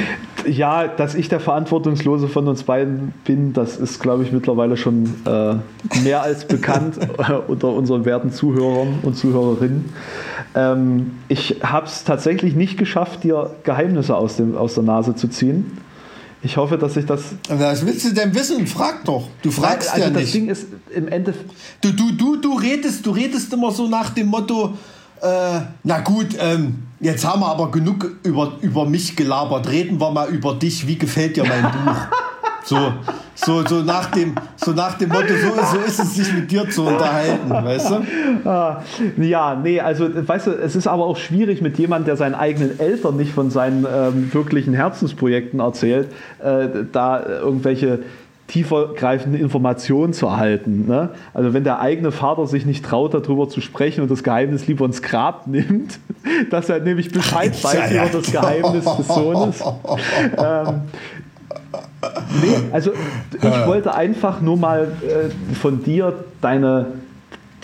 Ja, dass ich der Verantwortungslose von uns beiden bin, das ist, glaube ich, mittlerweile schon äh, mehr als bekannt äh, unter unseren werten Zuhörern und Zuhörerinnen. Ähm, ich habe es tatsächlich nicht geschafft, dir Geheimnisse aus, dem, aus der Nase zu ziehen. Ich hoffe, dass ich das. Was willst du denn wissen? Frag doch. Du fragst also ja das nicht. Ding ist im Endeffekt. Du, du, du, du redest, du redest immer so nach dem Motto, äh, na gut, ähm, jetzt haben wir aber genug über, über mich gelabert. Reden wir mal über dich. Wie gefällt dir mein Buch? So, so, so, nach dem, so nach dem Motto, so, so ist es, sich mit dir zu unterhalten, weißt du? Ah, ja, nee, also, weißt du, es ist aber auch schwierig mit jemandem, der seinen eigenen Eltern nicht von seinen ähm, wirklichen Herzensprojekten erzählt, äh, da irgendwelche tiefergreifende Informationen zu erhalten. Ne? Also wenn der eigene Vater sich nicht traut, darüber zu sprechen und das Geheimnis lieber ins Grab nimmt, dass er nämlich Bescheid weiß über das Geheimnis des Sohnes. Ähm, Nee, also ich wollte einfach nur mal äh, von dir deine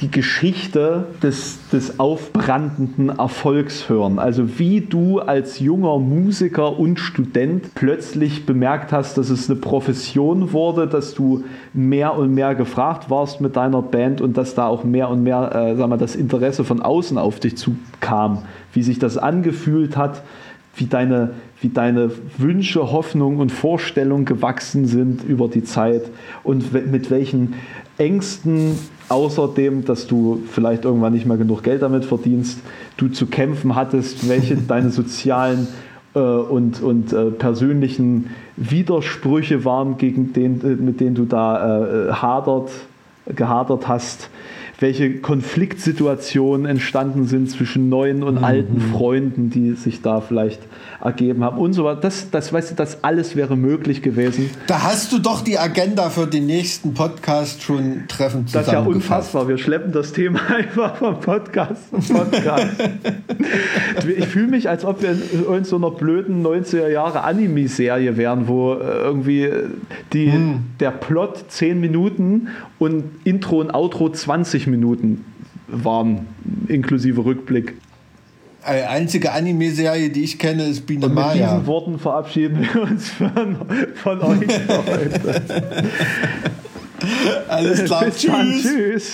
die Geschichte des, des aufbrandenden Erfolgs hören. Also wie du als junger Musiker und Student plötzlich bemerkt hast, dass es eine Profession wurde, dass du mehr und mehr gefragt warst mit deiner Band und dass da auch mehr und mehr äh, sag mal, das Interesse von außen auf dich zukam, wie sich das angefühlt hat, wie deine wie deine Wünsche, Hoffnungen und Vorstellungen gewachsen sind über die Zeit und mit welchen Ängsten, außerdem, dass du vielleicht irgendwann nicht mehr genug Geld damit verdienst, du zu kämpfen hattest, welche deine sozialen äh, und, und äh, persönlichen Widersprüche waren, gegen den, äh, mit denen du da äh, hadert, gehadert hast welche Konfliktsituationen entstanden sind zwischen neuen und mhm. alten Freunden, die sich da vielleicht ergeben haben und so weiter. Das, das, weißt du, das alles wäre möglich gewesen. Da hast du doch die Agenda für den nächsten Podcast schon treffend Das ist ja unfassbar. Wir schleppen das Thema einfach vom Podcast zum Podcast. ich fühle mich, als ob wir in so einer blöden 90er Jahre Anime-Serie wären, wo äh, irgendwie die, hm. der Plot 10 Minuten und Intro und Outro 20 Minuten waren, inklusive Rückblick. Die einzige Anime-Serie, die ich kenne, ist Biene Und mit Maya. diesen Worten verabschieden wir uns von, von euch heute. Alles klar. Bis tschüss. Dann, tschüss.